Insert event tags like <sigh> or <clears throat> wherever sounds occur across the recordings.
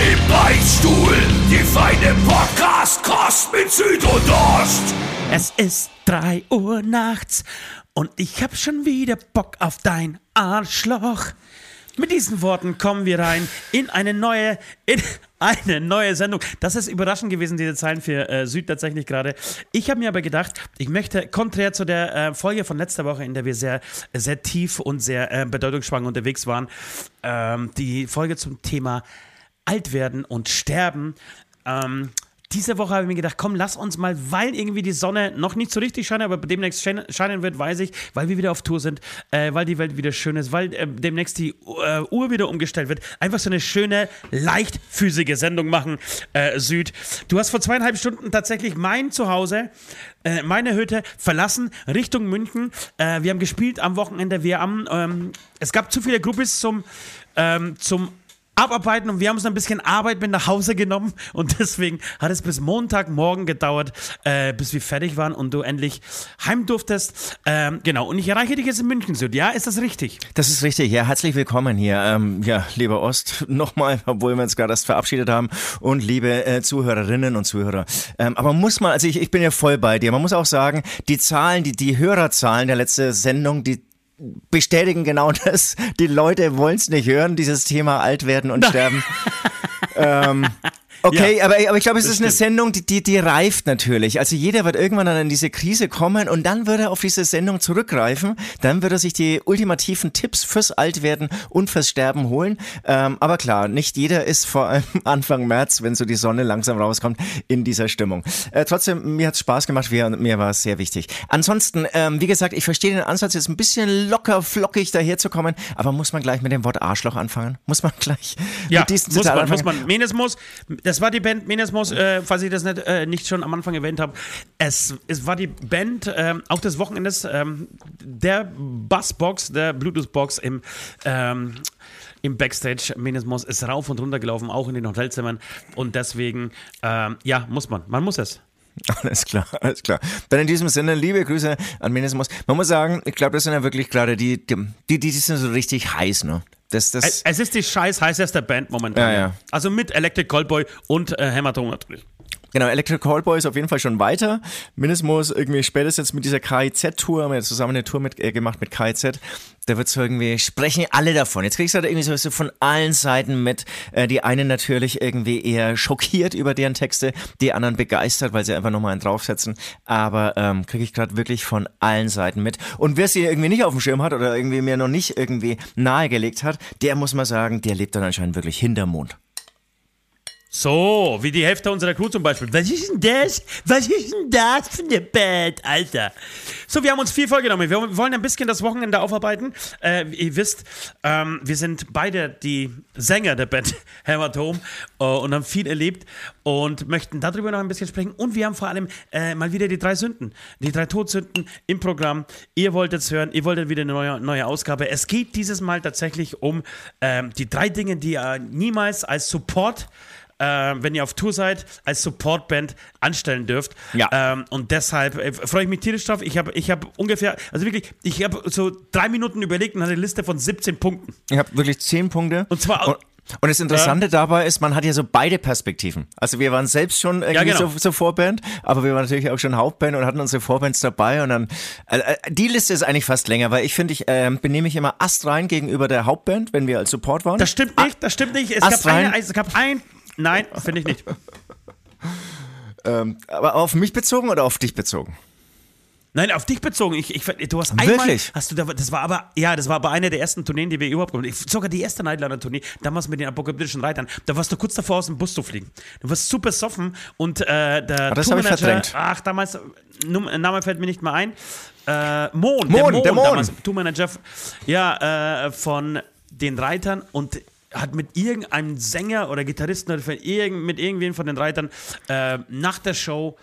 Im Beichtstuhl, die feine Podcast-Kost mit Süd und Ost. Es ist drei Uhr nachts und ich hab schon wieder Bock auf dein Arschloch. Mit diesen Worten kommen wir rein in eine neue, in eine neue Sendung. Das ist überraschend gewesen, diese Zeilen für äh, Süd tatsächlich gerade. Ich habe mir aber gedacht, ich möchte konträr zu der äh, Folge von letzter Woche, in der wir sehr, sehr tief und sehr äh, bedeutungsschwanger unterwegs waren, ähm, die Folge zum Thema alt werden und sterben. Ähm, diese Woche habe ich mir gedacht, komm, lass uns mal, weil irgendwie die Sonne noch nicht so richtig scheint, aber demnächst scheinen wird, weiß ich, weil wir wieder auf Tour sind, äh, weil die Welt wieder schön ist, weil äh, demnächst die äh, Uhr wieder umgestellt wird. Einfach so eine schöne, leichtfüßige Sendung machen, äh, Süd. Du hast vor zweieinhalb Stunden tatsächlich mein Zuhause, äh, meine Hütte verlassen, Richtung München. Äh, wir haben gespielt am Wochenende. Wir haben, ähm, es gab zu viele Gruppis zum, ähm, zum abarbeiten und wir haben uns ein bisschen Arbeit mit nach Hause genommen und <laughs> deswegen hat es bis Montagmorgen gedauert, äh, bis wir fertig waren und du endlich heim durftest. Ähm, genau, und ich erreiche dich jetzt in München, Süd. Ja, ist das richtig? Das ist richtig, ja, herzlich willkommen hier. Ähm, ja, lieber Ost, <laughs> nochmal, obwohl wir uns gerade erst verabschiedet haben und liebe äh, Zuhörerinnen und Zuhörer. Ähm, aber muss man, also ich, ich bin ja voll bei dir, man muss auch sagen, die Zahlen, die, die Hörerzahlen der letzten Sendung, die bestätigen genau <laughs> das. Die Leute wollen es nicht hören, dieses Thema alt werden und sterben. ähm, <laughs> Okay, ja, aber, aber ich glaube, es ist stimmt. eine Sendung, die, die, die reift natürlich. Also jeder wird irgendwann dann in diese Krise kommen und dann wird er auf diese Sendung zurückgreifen. Dann wird er sich die ultimativen Tipps fürs Altwerden und fürs Sterben holen. Ähm, aber klar, nicht jeder ist vor allem <laughs> Anfang März, wenn so die Sonne langsam rauskommt, in dieser Stimmung. Äh, trotzdem, mir hat Spaß gemacht, mir, mir war es sehr wichtig. Ansonsten, ähm, wie gesagt, ich verstehe den Ansatz, jetzt ein bisschen locker, flockig daherzukommen, aber muss man gleich mit dem Wort Arschloch anfangen? Muss man gleich ja, mit diesem muss man, anfangen? muss man. Menesmus, das war die Band Menesmos, äh, falls ich das nicht, äh, nicht schon am Anfang erwähnt habe. Es, es war die Band äh, auch des Wochenendes ähm, der Bassbox, der Bluetooth-Box im ähm, im Backstage. Menesmos ist rauf und runter gelaufen, auch in den Hotelzimmern. Und deswegen, ähm, ja, muss man. Man muss es. <laughs> Alles klar, alles klar. Dann in diesem Sinne, liebe Grüße an Menesmos. Man muss sagen, ich glaube, das sind ja wirklich gerade die, die, die, die sind so richtig heiß, ne? Das, das es ist die scheiß heißeste Band momentan. Ja, ja. Also mit Electric Callboy und äh, Hämatom natürlich. Genau, Electric Callboy ist auf jeden Fall schon weiter. Minimos irgendwie spätestens mit dieser KIZ-Tour, haben wir zusammen eine Tour mit, äh, gemacht mit KIZ. Da wird so irgendwie, sprechen alle davon. Jetzt kriegst du halt irgendwie so von allen Seiten mit. Äh, die einen natürlich irgendwie eher schockiert über deren Texte, die anderen begeistert, weil sie einfach nochmal einen draufsetzen. Aber ähm, kriege ich gerade wirklich von allen Seiten mit. Und wer sie irgendwie nicht auf dem Schirm hat oder irgendwie mir noch nicht irgendwie nahegelegt hat, der muss man sagen, der lebt dann anscheinend wirklich hinterm Mond. So, wie die Hälfte unserer Crew zum Beispiel. Was ist denn das? Was ist denn das für eine Band, Alter? So, wir haben uns viel vorgenommen. Wir wollen ein bisschen das Wochenende aufarbeiten. Äh, ihr wisst, ähm, wir sind beide die Sänger der Band <laughs> Hämatom äh, und haben viel erlebt und möchten darüber noch ein bisschen sprechen. Und wir haben vor allem äh, mal wieder die drei Sünden, die drei Todsünden im Programm. Ihr wolltet es hören, ihr wolltet wieder eine neue, neue Ausgabe. Es geht dieses Mal tatsächlich um ähm, die drei Dinge, die ihr niemals als Support äh, wenn ihr auf Tour seid, als Supportband anstellen dürft. Ja. Ähm, und deshalb äh, freue ich mich tierisch drauf. Ich habe ich hab ungefähr, also wirklich, ich habe so drei Minuten überlegt und hatte eine Liste von 17 Punkten. Ich habe wirklich 10 Punkte. Und zwar. Und und das Interessante ja. dabei ist, man hat ja so beide Perspektiven. Also wir waren selbst schon irgendwie ja, genau. so, so, Vorband, aber wir waren natürlich auch schon Hauptband und hatten unsere Vorbands dabei und dann äh, äh die Liste ist eigentlich fast länger, weil ich finde, ich äh, benehme mich immer astrein gegenüber der Hauptband, wenn wir als Support waren. Das stimmt nicht, das stimmt nicht. Es gab, eine, es gab ein Nein, finde ich nicht. <laughs> ähm, aber auf mich bezogen oder auf dich bezogen? Nein, auf dich bezogen. Ich, ich, du hast einmal, Wirklich? Hast du, das war aber, ja, das war aber eine der ersten Tourneen, die wir überhaupt gemacht haben. Sogar die erste Nightliner-Tournee, damals mit den apokalyptischen Reitern. Da warst du kurz davor, aus dem Bus zu fliegen. Du warst super soffen und äh, der das habe ich verdrängt. Ach, damals, Name fällt mir nicht mehr ein. Äh, Mon, Mon, der Mon, der Mon. damals, Tourmanager, ja, äh, von den Reitern und hat mit irgendeinem Sänger oder Gitarristen oder irgend, mit irgendwem von den Reitern äh, nach der Show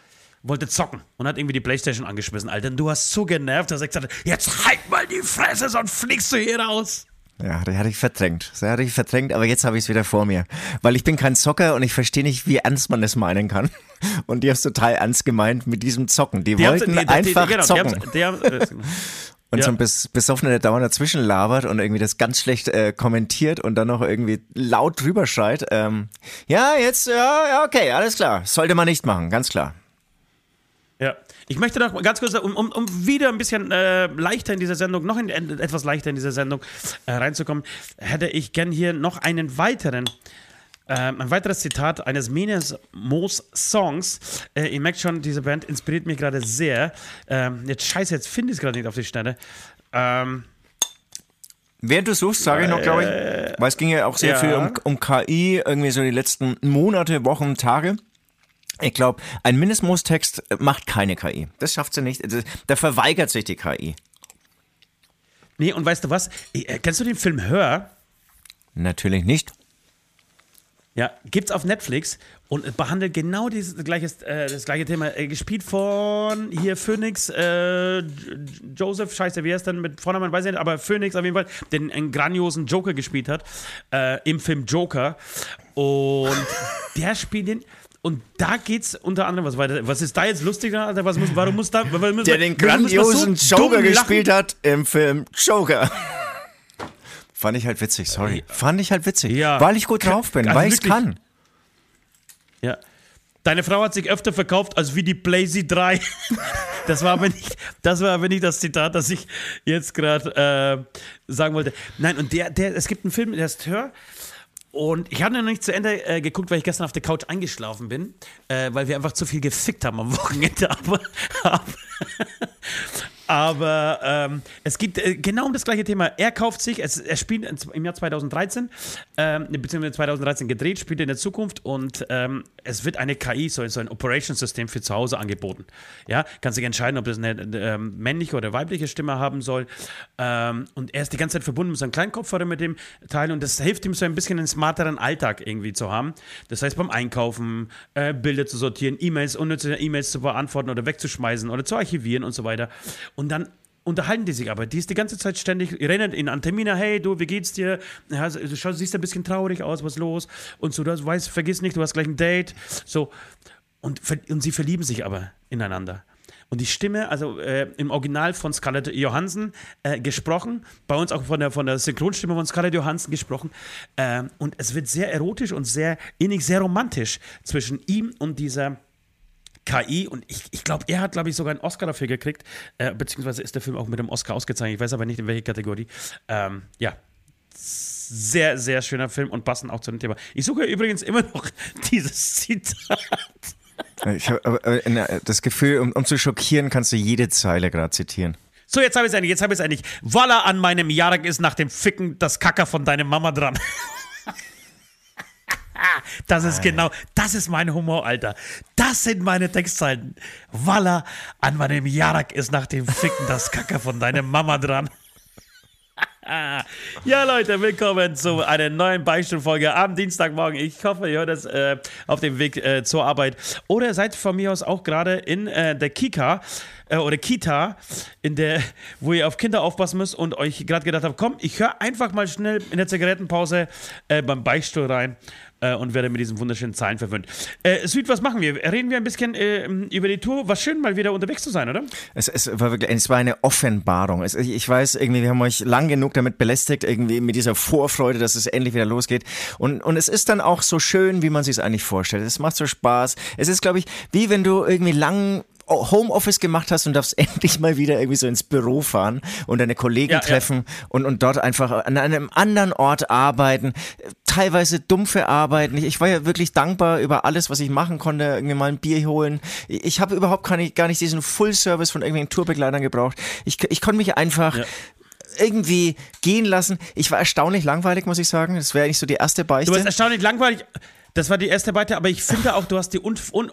wollte zocken und hat irgendwie die Playstation angeschmissen, Alter. Du hast so genervt, dass er gesagt hat, jetzt halt mal die Fresse, sonst fliegst du hier raus. Ja, das hatte ich verdrängt. Das hatte ich verdrängt, aber jetzt habe ich es wieder vor mir. Weil ich bin kein Zocker und ich verstehe nicht, wie ernst man das meinen kann. <laughs> Und die haben es total ernst gemeint mit diesem Zocken. Die, die wollten die, die, einfach genau, zocken. Die haben, <laughs> äh, und ja. so ein Bes Besoffener, der dauernd dazwischen labert und irgendwie das ganz schlecht äh, kommentiert und dann noch irgendwie laut drüber schreit. Ähm, ja, jetzt, ja, ja, okay, alles klar. Sollte man nicht machen, ganz klar. Ja, ich möchte noch ganz kurz, um, um, um wieder ein bisschen äh, leichter in dieser Sendung, noch in, etwas leichter in dieser Sendung äh, reinzukommen, hätte ich gern hier noch einen weiteren ähm, ein weiteres Zitat eines Menes Moos Songs. Äh, ihr merkt schon, diese Band inspiriert mich gerade sehr. Ähm, jetzt scheiße, jetzt finde ich es gerade nicht auf die Schnelle. Ähm, Während du suchst, sage ich noch, glaube ich, äh, weil es ging ja auch sehr ja. viel um, um KI, irgendwie so die letzten Monate, Wochen, Tage. Ich glaube, ein Mindestmoos-Text macht keine KI. Das schafft sie nicht. Da verweigert sich die KI. Nee, und weißt du was? Äh, kennst du den Film Hör? Natürlich nicht. Ja, gibt's auf Netflix und behandelt genau dieses gleiche, äh, das gleiche Thema. Äh, gespielt von hier Phoenix, äh, Joseph, scheiße, wie heißt denn mit Vornamen, weiß ich nicht, aber Phoenix auf jeden Fall, den einen grandiosen Joker gespielt hat, äh, im Film Joker. Und <laughs> der spielt den. Und da geht's unter anderem was weiter. Was ist da jetzt lustiger, Alter? Was muss, warum muss da. Warum der den grandiosen so Joker gespielt hat im Film Joker. <laughs> Fand ich halt witzig, sorry. Fand ich halt witzig. Ja. Weil ich gut drauf bin, also weil ich kann. Ja. Deine Frau hat sich öfter verkauft als wie die Blazy 3. <laughs> das, war aber nicht, das war aber nicht das Zitat, das ich jetzt gerade äh, sagen wollte. Nein, und der, der, es gibt einen Film, der ist Hör. Und ich habe noch nicht zu Ende äh, geguckt, weil ich gestern auf der Couch eingeschlafen bin, äh, weil wir einfach zu viel gefickt haben am Wochenende. <laughs> Aber, aber, aber ähm, es geht äh, genau um das gleiche Thema. Er kauft sich, es, er spielt im Jahr 2013, ähm, beziehungsweise 2013 gedreht, spielt in der Zukunft und ähm, es wird eine KI, so, so ein Operation-System für zu Hause angeboten. Ja, kannst dich entscheiden, ob das eine, ähm, männliche oder weibliche Stimme haben soll. Ähm, und er ist die ganze Zeit verbunden mit seinem Kleinkopfhörer mit dem Teil und das hilft ihm so ein bisschen einen smarteren Alltag irgendwie zu haben. Das heißt, beim Einkaufen, äh, Bilder zu sortieren, E-Mails, unnütze E-Mails zu beantworten oder wegzuschmeißen oder zu archivieren und so weiter. Und dann unterhalten die sich aber. Die ist die ganze Zeit ständig, rennen in an Termine, hey, du, wie geht's dir? Ja, du schaust, siehst ein bisschen traurig aus, was los? Und so, du weißt, vergiss nicht, du hast gleich ein Date. So. Und, und sie verlieben sich aber ineinander. Und die Stimme, also äh, im Original von Scarlett Johansson äh, gesprochen, bei uns auch von der, von der Synchronstimme von Scarlett Johansson gesprochen. Äh, und es wird sehr erotisch und sehr innig, sehr romantisch zwischen ihm und dieser KI und ich, ich glaube, er hat, glaube ich, sogar einen Oscar dafür gekriegt, äh, beziehungsweise ist der Film auch mit dem Oscar ausgezeichnet. Ich weiß aber nicht, in welche Kategorie. Ähm, ja, sehr, sehr schöner Film und passend auch zu dem Thema. Ich suche übrigens immer noch <laughs> dieses Zitat. Ich habe das Gefühl, um, um, zu schockieren, kannst du jede Zeile gerade zitieren. So, jetzt habe ich es eigentlich, jetzt habe ich es eigentlich. Voila, an meinem Jahrag ist nach dem Ficken das Kacker von deiner Mama dran. <laughs> <laughs> Das ist genau, das ist mein Humor, Alter. Das sind meine Textzeilen. Walla, an meinem Jarak ist nach dem Ficken das Kacker von deiner Mama dran. <laughs> ja, Leute, willkommen zu einer neuen Beichtstuhlfolge am Dienstagmorgen. Ich hoffe, ihr hört es äh, auf dem Weg äh, zur Arbeit. Oder seid von mir aus auch gerade in äh, der Kika äh, oder Kita, in der, wo ihr auf Kinder aufpassen müsst und euch gerade gedacht habt, komm, ich höre einfach mal schnell in der Zigarettenpause äh, beim Beichtstuhl rein äh, und werde mit diesen wunderschönen Zahlen verwöhnt. Äh, Süd, was machen wir? Reden wir ein bisschen äh, über die Tour. War schön, mal wieder unterwegs zu sein, oder? Es, es war wirklich, es war eine Offenbarung. Es, ich weiß irgendwie, wir haben euch lang genug damit belästigt, irgendwie mit dieser Vorfreude, dass es endlich wieder losgeht. Und, und es ist dann auch so schön, wie man sich es eigentlich vorstellt. Es macht so Spaß. Es ist, glaube ich, wie wenn du irgendwie lang Homeoffice gemacht hast und darfst <laughs> endlich mal wieder irgendwie so ins Büro fahren und deine Kollegen ja, treffen ja. Und, und dort einfach an einem anderen Ort arbeiten, teilweise dumpfe Arbeiten. Ich, war ja wirklich dankbar über alles, was ich machen konnte, irgendwie mal ein Bier holen. Ich habe überhaupt gar nicht, gar nicht diesen Full-Service von irgendwelchen Tourbegleitern gebraucht. Ich, ich konnte mich einfach ja irgendwie gehen lassen. Ich war erstaunlich langweilig, muss ich sagen. Das wäre eigentlich so die erste Beichte. Du warst erstaunlich langweilig. Das war die erste Beite, aber ich finde auch, du hast dir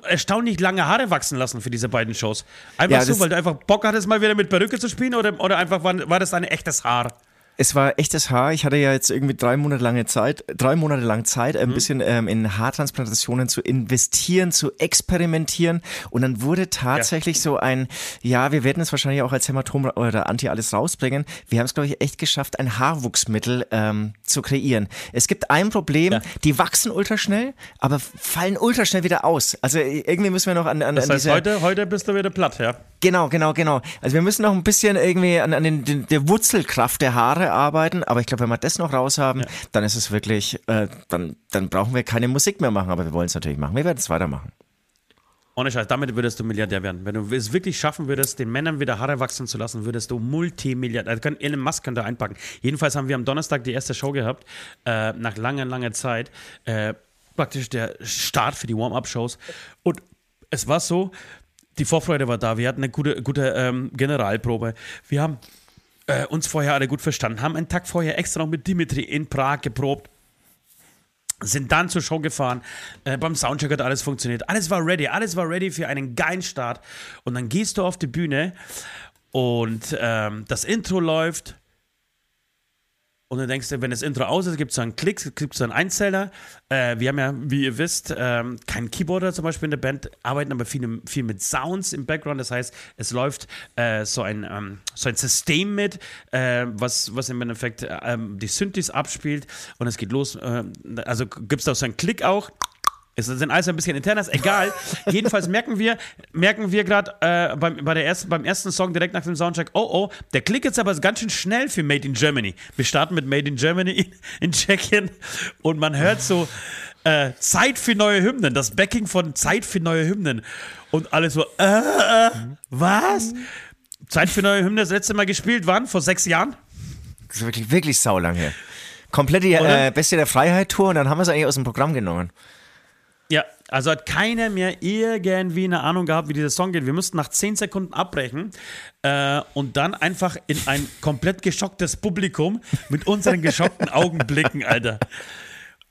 erstaunlich lange Haare wachsen lassen für diese beiden Shows. Einfach ja, so, weil du einfach Bock hattest, mal wieder mit Perücke zu spielen oder, oder einfach war, war das ein echtes Haar? Es war echtes Haar. Ich hatte ja jetzt irgendwie drei Monate lange Zeit, drei Monate lang Zeit, ein mhm. bisschen ähm, in Haartransplantationen zu investieren, zu experimentieren. Und dann wurde tatsächlich ja. so ein, ja, wir werden es wahrscheinlich auch als Hämatom oder Anti alles rausbringen. Wir haben es, glaube ich, echt geschafft, ein Haarwuchsmittel ähm, zu kreieren. Es gibt ein Problem, ja. die wachsen ultraschnell, aber fallen ultraschnell wieder aus. Also irgendwie müssen wir noch an, an, das heißt, an heute, heute bist du wieder platt, ja? Genau, genau, genau. Also wir müssen noch ein bisschen irgendwie an, an den, den, der Wurzelkraft der Haare arbeiten, aber ich glaube, wenn wir das noch raus haben, ja. dann ist es wirklich, äh, dann, dann brauchen wir keine Musik mehr machen, aber wir wollen es natürlich machen. Wir werden es weitermachen. Ohne Scheiß, damit würdest du Milliardär werden. Wenn du es wirklich schaffen würdest, den Männern wieder Haare wachsen zu lassen, würdest du Multimilliardär. Also Elon Musk könnte einpacken. Jedenfalls haben wir am Donnerstag die erste Show gehabt, äh, nach langer, langer Zeit. Äh, praktisch der Start für die Warm-Up-Shows. Und es war so, die Vorfreude war da. Wir hatten eine gute, gute ähm, Generalprobe. Wir haben äh, uns vorher alle gut verstanden, haben einen Tag vorher extra noch mit Dimitri in Prag geprobt. Sind dann zur Show gefahren. Äh, beim Soundcheck hat alles funktioniert. Alles war ready. Alles war ready für einen geilen Start. Und dann gehst du auf die Bühne und ähm, das Intro läuft und dann denkst du, wenn das Intro aus ist, gibt es so einen Klick, gibt es so einen Einzeller. Äh, wir haben ja, wie ihr wisst, ähm, keinen Keyboarder zum Beispiel in der Band, arbeiten aber viel, viel mit Sounds im Background. Das heißt, es läuft äh, so, ein, ähm, so ein System mit, äh, was, was im Endeffekt ähm, die Synthes abspielt. Und es geht los. Äh, also gibt es da so einen Klick auch. Es sind alles ein bisschen internes, egal. <laughs> Jedenfalls merken wir, merken wir gerade äh, beim, bei ersten, beim ersten Song direkt nach dem Soundcheck, oh oh, der Klick jetzt aber ganz schön schnell für Made in Germany. Wir starten mit Made in Germany in, in Tschechien und man hört so äh, Zeit für neue Hymnen, das Backing von Zeit für neue Hymnen. Und alles so, äh, äh, was? Zeit für neue Hymnen das letzte Mal gespielt, wann? Vor sechs Jahren? Das ist wirklich, wirklich saulang her. Komplette äh, Beste der Freiheit Tour und dann haben wir es eigentlich aus dem Programm genommen. Ja, also hat keiner mehr irgendwie eine Ahnung gehabt, wie dieser Song geht. Wir mussten nach 10 Sekunden abbrechen äh, und dann einfach in ein komplett geschocktes Publikum mit unseren geschockten Augen blicken, Alter.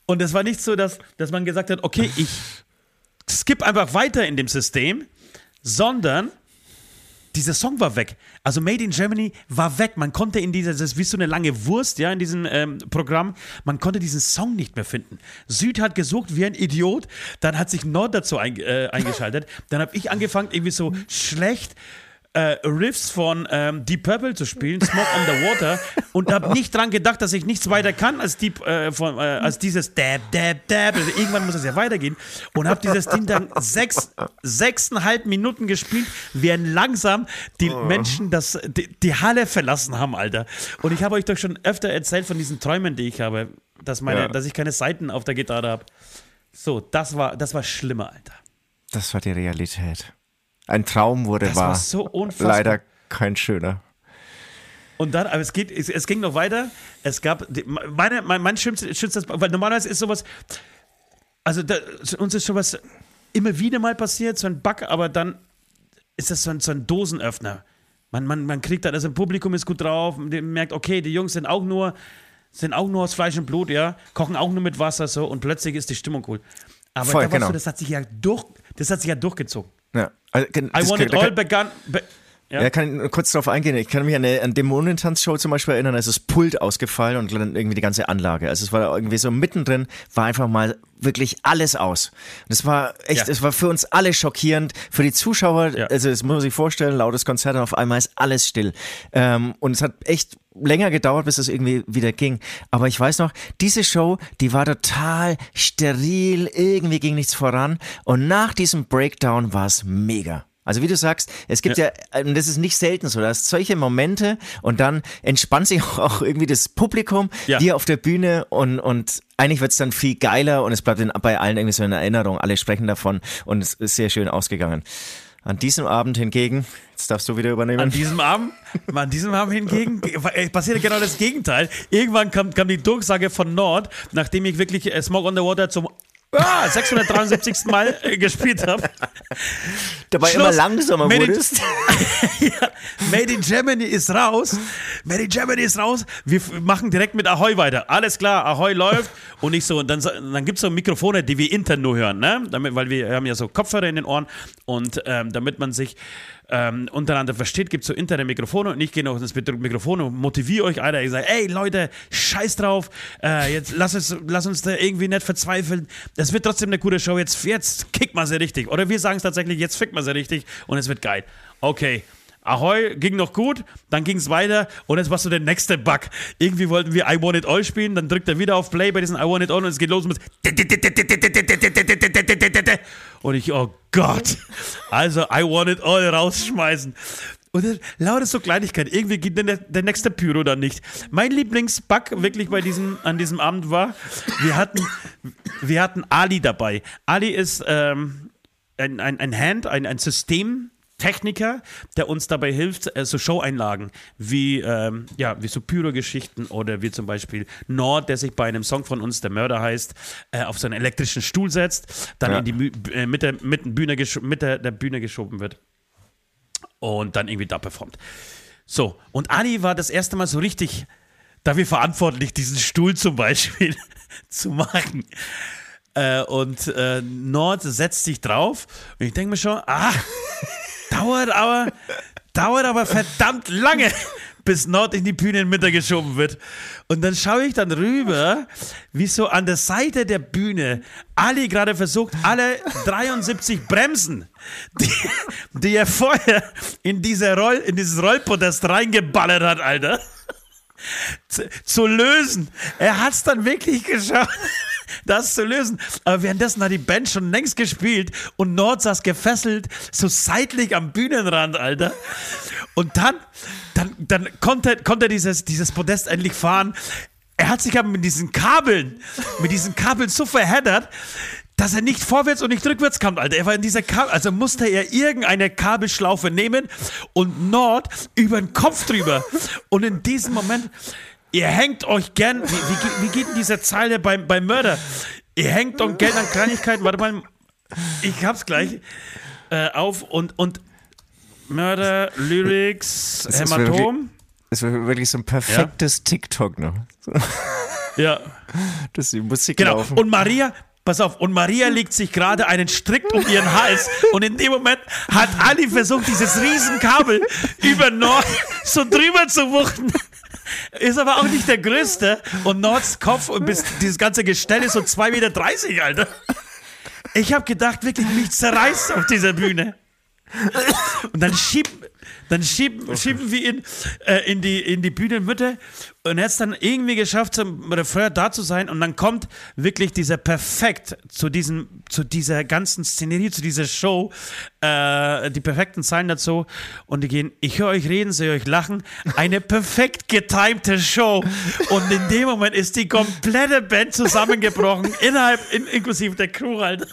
Und es war nicht so, dass, dass man gesagt hat, okay, ich skip einfach weiter in dem System, sondern dieser Song war weg. Also Made in Germany war weg. Man konnte in dieser, das ist wie so eine lange Wurst, ja, in diesem ähm, Programm, man konnte diesen Song nicht mehr finden. Süd hat gesucht wie ein Idiot, dann hat sich Nord dazu ein, äh, eingeschaltet, dann habe ich angefangen, irgendwie so schlecht äh, Riffs von ähm, Deep Purple zu spielen, Smoke on the Water, und habe nicht dran gedacht, dass ich nichts weiter kann als, Deep, äh, von, äh, als dieses Dab, Dab, Dab. Also irgendwann muss es ja weitergehen. Und habe dieses Ding dann sechs, sechseinhalb Minuten gespielt, während langsam die oh. Menschen das, die, die, Halle verlassen haben, Alter. Und ich habe euch doch schon öfter erzählt von diesen Träumen, die ich habe, dass, meine, ja. dass ich keine Seiten auf der Gitarre habe. So, das war, das war schlimmer, Alter. Das war die Realität. Ein Traum wurde das wahr. War so unfassbar. Leider kein schöner. Und dann, aber es geht, es, es ging noch weiter. Es gab, meine, mein, mein schönstes, weil normalerweise ist sowas, also da, uns ist sowas immer wieder mal passiert, so ein Bug, aber dann ist das so ein, so ein Dosenöffner. Man, man, man kriegt da, also im Publikum ist gut drauf, man merkt, okay, die Jungs sind auch nur, sind auch nur aus Fleisch und Blut, ja, kochen auch nur mit Wasser so und plötzlich ist die Stimmung cool. Aber Voll, da genau. so, das hat sich ja durch, das hat sich ja durchgezogen. Ja. Also, I Want It All begann. Be ja. ja, kann ich kurz darauf eingehen. Ich kann mich an eine an Dämonentanz-Show zum Beispiel erinnern, da ist das Pult ausgefallen und dann irgendwie die ganze Anlage. Also es war irgendwie so mittendrin, war einfach mal wirklich alles aus. Das war echt, es ja. war für uns alle schockierend. Für die Zuschauer, ja. also das muss man sich vorstellen, lautes Konzert und auf einmal ist alles still. Ähm, und es hat echt länger gedauert, bis es irgendwie wieder ging. Aber ich weiß noch, diese Show, die war total steril, irgendwie ging nichts voran. Und nach diesem Breakdown war es mega. Also wie du sagst, es gibt ja, ja und das ist nicht selten so, dass solche Momente und dann entspannt sich <laughs> auch irgendwie das Publikum ja. hier auf der Bühne und, und eigentlich wird es dann viel geiler und es bleibt bei allen irgendwie so in Erinnerung. Alle sprechen davon und es ist sehr schön ausgegangen. An diesem Abend hingegen, jetzt darfst du wieder übernehmen. An diesem Abend, an diesem Abend hingegen passierte genau das Gegenteil. Irgendwann kam, kam die Durchsage von Nord, nachdem ich wirklich äh, Smoke on the Water zum ah, 673. Mal äh, gespielt habe. Dabei Schluss. immer langsamer Made wurdest. In, <laughs> ja, Made in Germany ist raus. Made in Germany ist raus. Wir machen direkt mit Ahoy weiter. Alles klar, Ahoy läuft. Und nicht so, und dann, dann gibt es so Mikrofone, die wir intern nur hören, ne? Damit, weil wir haben ja so Kopfhörer in den Ohren. Und ähm, damit man sich ähm, untereinander versteht, gibt so interne Mikrofone und ich gehe noch ins Mikrofon und motiviere euch, Alter. Ich sage, ey Leute, scheiß drauf, äh, jetzt lass uns, lass uns da irgendwie nicht verzweifeln. Es wird trotzdem eine gute Show, jetzt, jetzt kickt man sie richtig. Oder wir sagen es tatsächlich, jetzt fickt man sie richtig und es wird geil. Okay. Ahoi ging noch gut, dann ging es weiter und jetzt war so der nächste Bug. Irgendwie wollten wir I Want It All spielen, dann drückt er wieder auf Play bei diesem I Want It All und es geht los mit und ich, oh Gott. Also I Want It All rausschmeißen. Und lauter so Kleinigkeit. Irgendwie geht der, der nächste Pyro dann nicht. Mein Lieblingsbug wirklich bei diesem, an diesem Abend war, wir hatten, wir hatten Ali dabei. Ali ist ähm, ein, ein, ein Hand, ein, ein System, Techniker, der uns dabei hilft, äh, so Show-Einlagen wie, ähm, ja, wie so Pyro-Geschichten oder wie zum Beispiel Nord, der sich bei einem Song von uns, der Mörder heißt, äh, auf so einen elektrischen Stuhl setzt, dann Ja. in die Mü äh, mit, der, mit, Bühne mit der, der Bühne geschoben wird und dann irgendwie da performt. So, und Ali war das erste Mal so richtig dafür verantwortlich, diesen Stuhl zum Beispiel <laughs> zu machen. Äh, und äh, Nord setzt sich drauf und ich denke mir schon, ah, <laughs> dauert aber, dauert aber verdammt lange, bis Nord in die Bühnenmitte geschoben wird. Und dann schaue ich dann rüber, wie so an der Seite der Bühne Ali gerade versucht, alle 73 Bremsen, die, die er vorher in, diese Roll, in dieses Rollpodest reingeballert hat, Alter, zu, zu lösen. Er hat es dann wirklich geschafft, das zu lösen. Aber währenddessen hat die Band schon längst gespielt und Nord saß gefesselt, so seitlich am Bühnenrand, Alter. Und dann, dann, dann konnte, konnte dieses, dieses Podest endlich fahren. Er hat sich aber mit diesen Kabeln, mit diesen Kabeln so verheddert, dass er nicht vorwärts und nicht rückwärts kam, Alter. Er war in dieser Kabel, also musste er irgendeine Kabelschlaufe nehmen und Nord über den Kopf drüber. Und in diesem Moment, ihr hängt euch gern, wie, wie, wie geht denn diese Zeile beim, beim Mörder? Ihr hängt euch gern an Kleinigkeiten, warte mal, ich hab's gleich äh, auf und, und Mörder, Lyrics, Das ist Hämatom. Es war wirklich so ein perfektes TikTok noch. <laughs> So, Ja. dass die Musik Genau. laufen. Und Maria, pass auf, und Maria legt sich gerade einen Strick um ihren Hals. Und in dem Moment hat Ali versucht, dieses Riesenkabel über Nord <laughs> so drüber zu wuchten. Ist aber auch nicht der größte. Und Nords Kopf und bis dieses ganze Gestell ist so 2,30 Meter, Alter. Ich habe gedacht, wirklich, mich zerreißt auf dieser Bühne. Und dann schieben, dann schieben, schieben wir ihn äh, in, die, in die Bühnenmitte und er hat es dann irgendwie geschafft, zum Refrain da zu sein und dann kommt wirklich dieser perfekt zu, diesem, zu dieser ganzen Szenerie, zu dieser Show, äh, die perfekten Zeilen dazu und die gehen, ich höre euch reden, sehe euch lachen, eine perfekt getimte Show und in dem Moment ist die komplette Band zusammengebrochen, innerhalb, in, inklusive der Crew halt.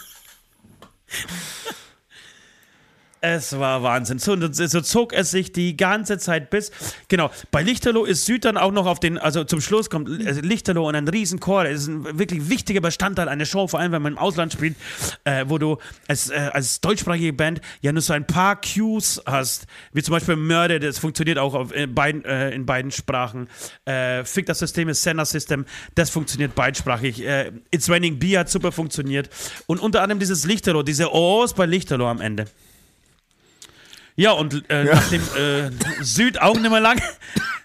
Es war Wahnsinn. So, so zog es sich die ganze Zeit bis. Genau, bei Lichterloh ist Süd dann auch noch auf den, also zum Schluss kommt äh, Lichterloh und ein Riesenchor. Das ist ein wirklich wichtiger Bestandteil einer Show, vor allem wenn man im Ausland spielt, äh, wo du als, äh, als deutschsprachige Band ja nur so ein paar Cues hast, wie zum Beispiel Mörder, das funktioniert auch auf, in, beiden, äh, in beiden Sprachen. Äh, Fick das System ist Sender System, das funktioniert beidsprachig. Äh, It's Raining Beer hat super funktioniert. Und unter anderem dieses Lichterloh, diese O's bei Lichterloh am Ende. Ja, und äh, nachdem äh, Süd auch nicht mehr lang,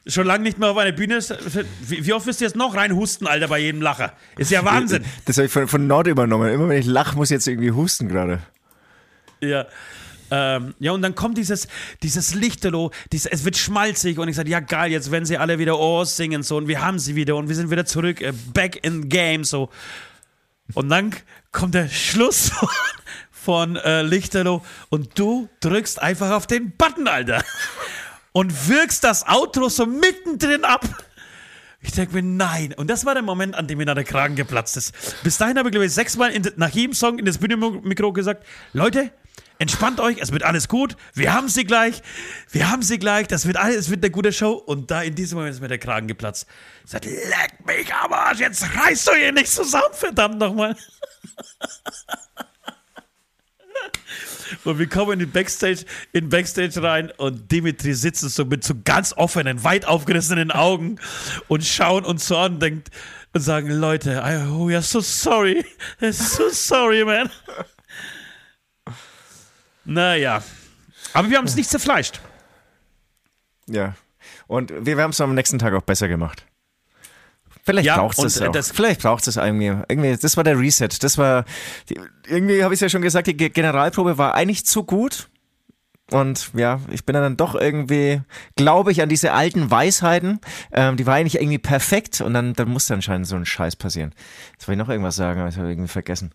schon lange nicht mehr auf einer Bühne ist, wie, wie oft wirst du jetzt noch reinhusten, Alter, bei jedem Lacher? Ist ja Wahnsinn. Das habe ich von, von Nord übernommen. Immer wenn ich lache, muss ich jetzt irgendwie husten gerade. Ja. Ähm, ja, und dann kommt dieses, dieses Lichterloh, dieses, es wird schmalzig und ich sage, ja geil, jetzt werden sie alle wieder Oh singen so und wir haben sie wieder und wir sind wieder zurück, äh, back in game so. Und dann kommt der Schluss von, äh, Lichterloh und du drückst einfach auf den Button, Alter. <laughs> Und wirkst das Outro so mittendrin ab. Ich denke mir, nein. Und das war der Moment, an dem mir dann der Kragen geplatzt ist. Bis dahin habe ich, glaube ich, sechsmal in, nach jedem Song in das Bühnenmikro gesagt, Leute, entspannt euch, es wird alles gut, wir haben sie gleich, wir haben sie gleich, das wird alles, es wird eine gute Show. Und da in diesem Moment ist mir der Kragen geplatzt. Ich sagte, leck mich am Arsch, jetzt reißt du hier nicht zusammen, verdammt nochmal. <laughs> Und wir kommen in den Backstage, in Backstage rein und Dimitri sitzt so mit so ganz offenen, weit aufgerissenen Augen und schauen uns so an und, denkt, und sagen, Leute, I, oh, we are so sorry. <laughs> So sorry, man. Naja. Aber wir haben es nicht zerfleischt. Ja. Und wir haben es am nächsten Tag auch besser gemacht. Vielleicht Ja, braucht es äh, das- Vielleicht braucht es irgendwie. irgendwie. Das war der Reset. Das war. Die, irgendwie habe ich es ja schon gesagt, die Ge- Generalprobe war eigentlich zu gut. Und ja, ich bin dann doch irgendwie, glaube ich, an diese alten Weisheiten. Ähm, die war eigentlich irgendwie perfekt und dann, dann musste anscheinend so ein Scheiß passieren. Jetzt wollte ich noch irgendwas sagen, aber ich habe irgendwie vergessen.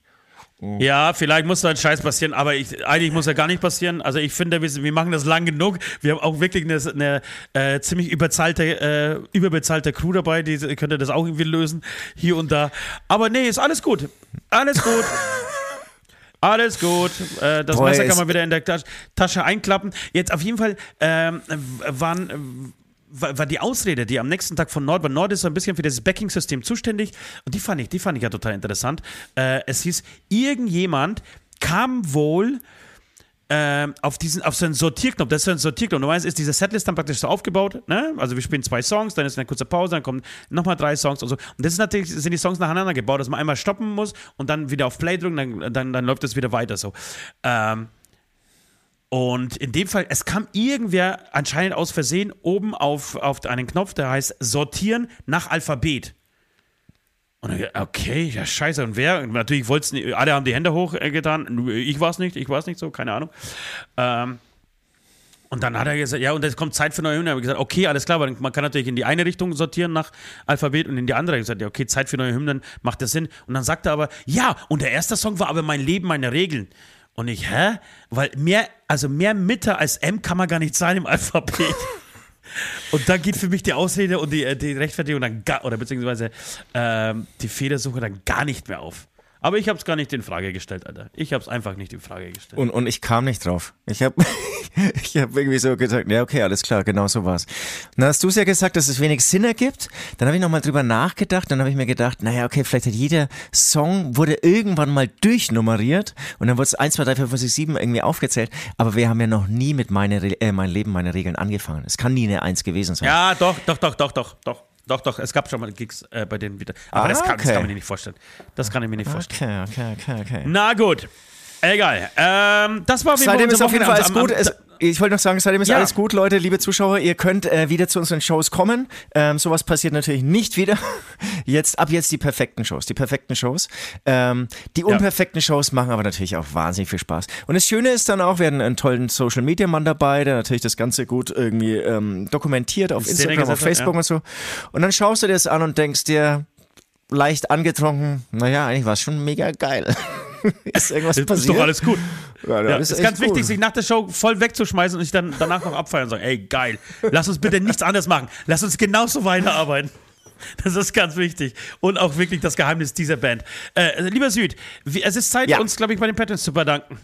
Ja, vielleicht muss da ein Scheiß passieren, aber ich, eigentlich muss er gar nicht passieren. Also ich finde, wir, wir machen das lang genug. Wir haben auch wirklich eine, eine äh, ziemlich überzahlte, äh, überbezahlte Crew dabei, die könnte das auch irgendwie lösen, hier und da. Aber nee, ist alles gut. Alles gut. <laughs> Alles gut. Äh, das Boah, Messer kann man wieder in der Tas Tasche einklappen. Jetzt auf jeden Fall ähm, waren war, war die Ausrede, die am nächsten Tag von Nord, weil Nord ist so ein bisschen für das Backing-System zuständig und die fand ich, die fand ich ja total interessant. Äh, es hieß, irgendjemand kam wohl ähm, auf diesen, auf so einen Sortierknopf, das ist so ein Sortierknopf. Normalerweise ist diese Setlist dann praktisch so aufgebaut, ne? Also wir spielen zwei Songs, dann ist eine kurze Pause, dann kommen nochmal drei Songs und so. Und das ist natürlich, sind die Songs nacheinander gebaut, dass man einmal stoppen muss und dann wieder auf Play drücken, dann, dann, dann läuft es wieder weiter so. Ähm, und in dem Fall, es kam irgendwer anscheinend aus Versehen oben auf, auf einen Knopf, der heißt Sortieren nach Alphabet. Und dann, okay, ja, scheiße. Und wer? Und natürlich wollten alle haben die Hände hochgetan. Nur Ich war es nicht, ich war es nicht so, keine Ahnung. Ähm, und dann hat er gesagt, ja, und es kommt Zeit für neue Hymnen. Da habe ich gesagt, okay, alles klar, weil man kann natürlich in die eine Richtung sortieren nach Alphabet und in die andere. Ich gesagt, ja, okay, Zeit für neue Hymnen, macht das Sinn. Und dann sagt er aber, ja, und der erste Song war aber mein Leben, meine Regeln. Und ich, hä? Weil mehr, also mehr Mitte als M kann man gar nicht sein im Alphabet. <laughs> Und da geht für mich die Ausrede und die, äh, die Rechtfertigung dann gar, oder beziehungsweise ähm, die Fehlersuche dann gar nicht mehr auf. Aber ich habe es gar nicht in Frage gestellt, Alter. Ich habe es einfach nicht in Frage gestellt. Und, und ich kam nicht drauf. Ich habe <laughs> ich hab irgendwie so gesagt, ja, okay, alles klar, genau so war's. Dann hast du es ja gesagt, dass es wenig Sinn ergibt. Dann habe ich nochmal drüber nachgedacht. Dann habe ich mir gedacht, naja, okay, vielleicht hat jeder Song wurde irgendwann mal durchnummeriert und dann wurde es 1, 2, 3, 4, 5, 6, 7 irgendwie aufgezählt. Aber wir haben ja noch nie mit meine, äh, mein Leben, meine Regeln angefangen. Es kann nie eine Eins gewesen sein. Ja, doch, doch, doch, doch, doch, doch. Doch, doch, es gab schon mal Gigs äh, bei denen wieder. Aber Ah, das, kann, das okay. kann man mir nicht vorstellen. Das kann ich mir nicht vorstellen. Okay, okay, okay, okay. Na gut. Egal. Ähm, das war auf jeden Fall Seitdem ist auf jeden Fall alles gut. Am- am- ich wollte noch sagen, seitdem ist Ja. alles gut, Leute, liebe Zuschauer. Ihr könnt äh, wieder zu unseren Shows kommen. Ähm, sowas passiert natürlich nicht wieder. <laughs> Jetzt, ab jetzt die perfekten Shows. Die perfekten Shows. Ähm, die unperfekten Shows machen aber natürlich auch wahnsinnig viel Spaß. Und das Schöne ist dann auch, wir hatten einen tollen Social Media Mann dabei, der natürlich das Ganze gut irgendwie ähm, dokumentiert auf Instagram, auf gesetzt hat, Facebook ja. und so. Und dann schaust du dir das an und denkst dir, leicht angetrunken, naja, eigentlich war es schon mega geil. <laughs> <laughs> ist irgendwas Ist passiert? doch alles gut. Ja, Ja, ist echt ganz gut. wichtig, sich nach der Show voll wegzuschmeißen und sich dann danach noch abfeiern und sagen, ey, geil, lass uns bitte nichts anderes machen. Lass uns genauso weiterarbeiten. Das ist ganz wichtig. Und auch wirklich das Geheimnis dieser Band. Äh, lieber Süd, es ist Zeit, Ja. uns, glaube ich, bei den Patrons zu bedanken.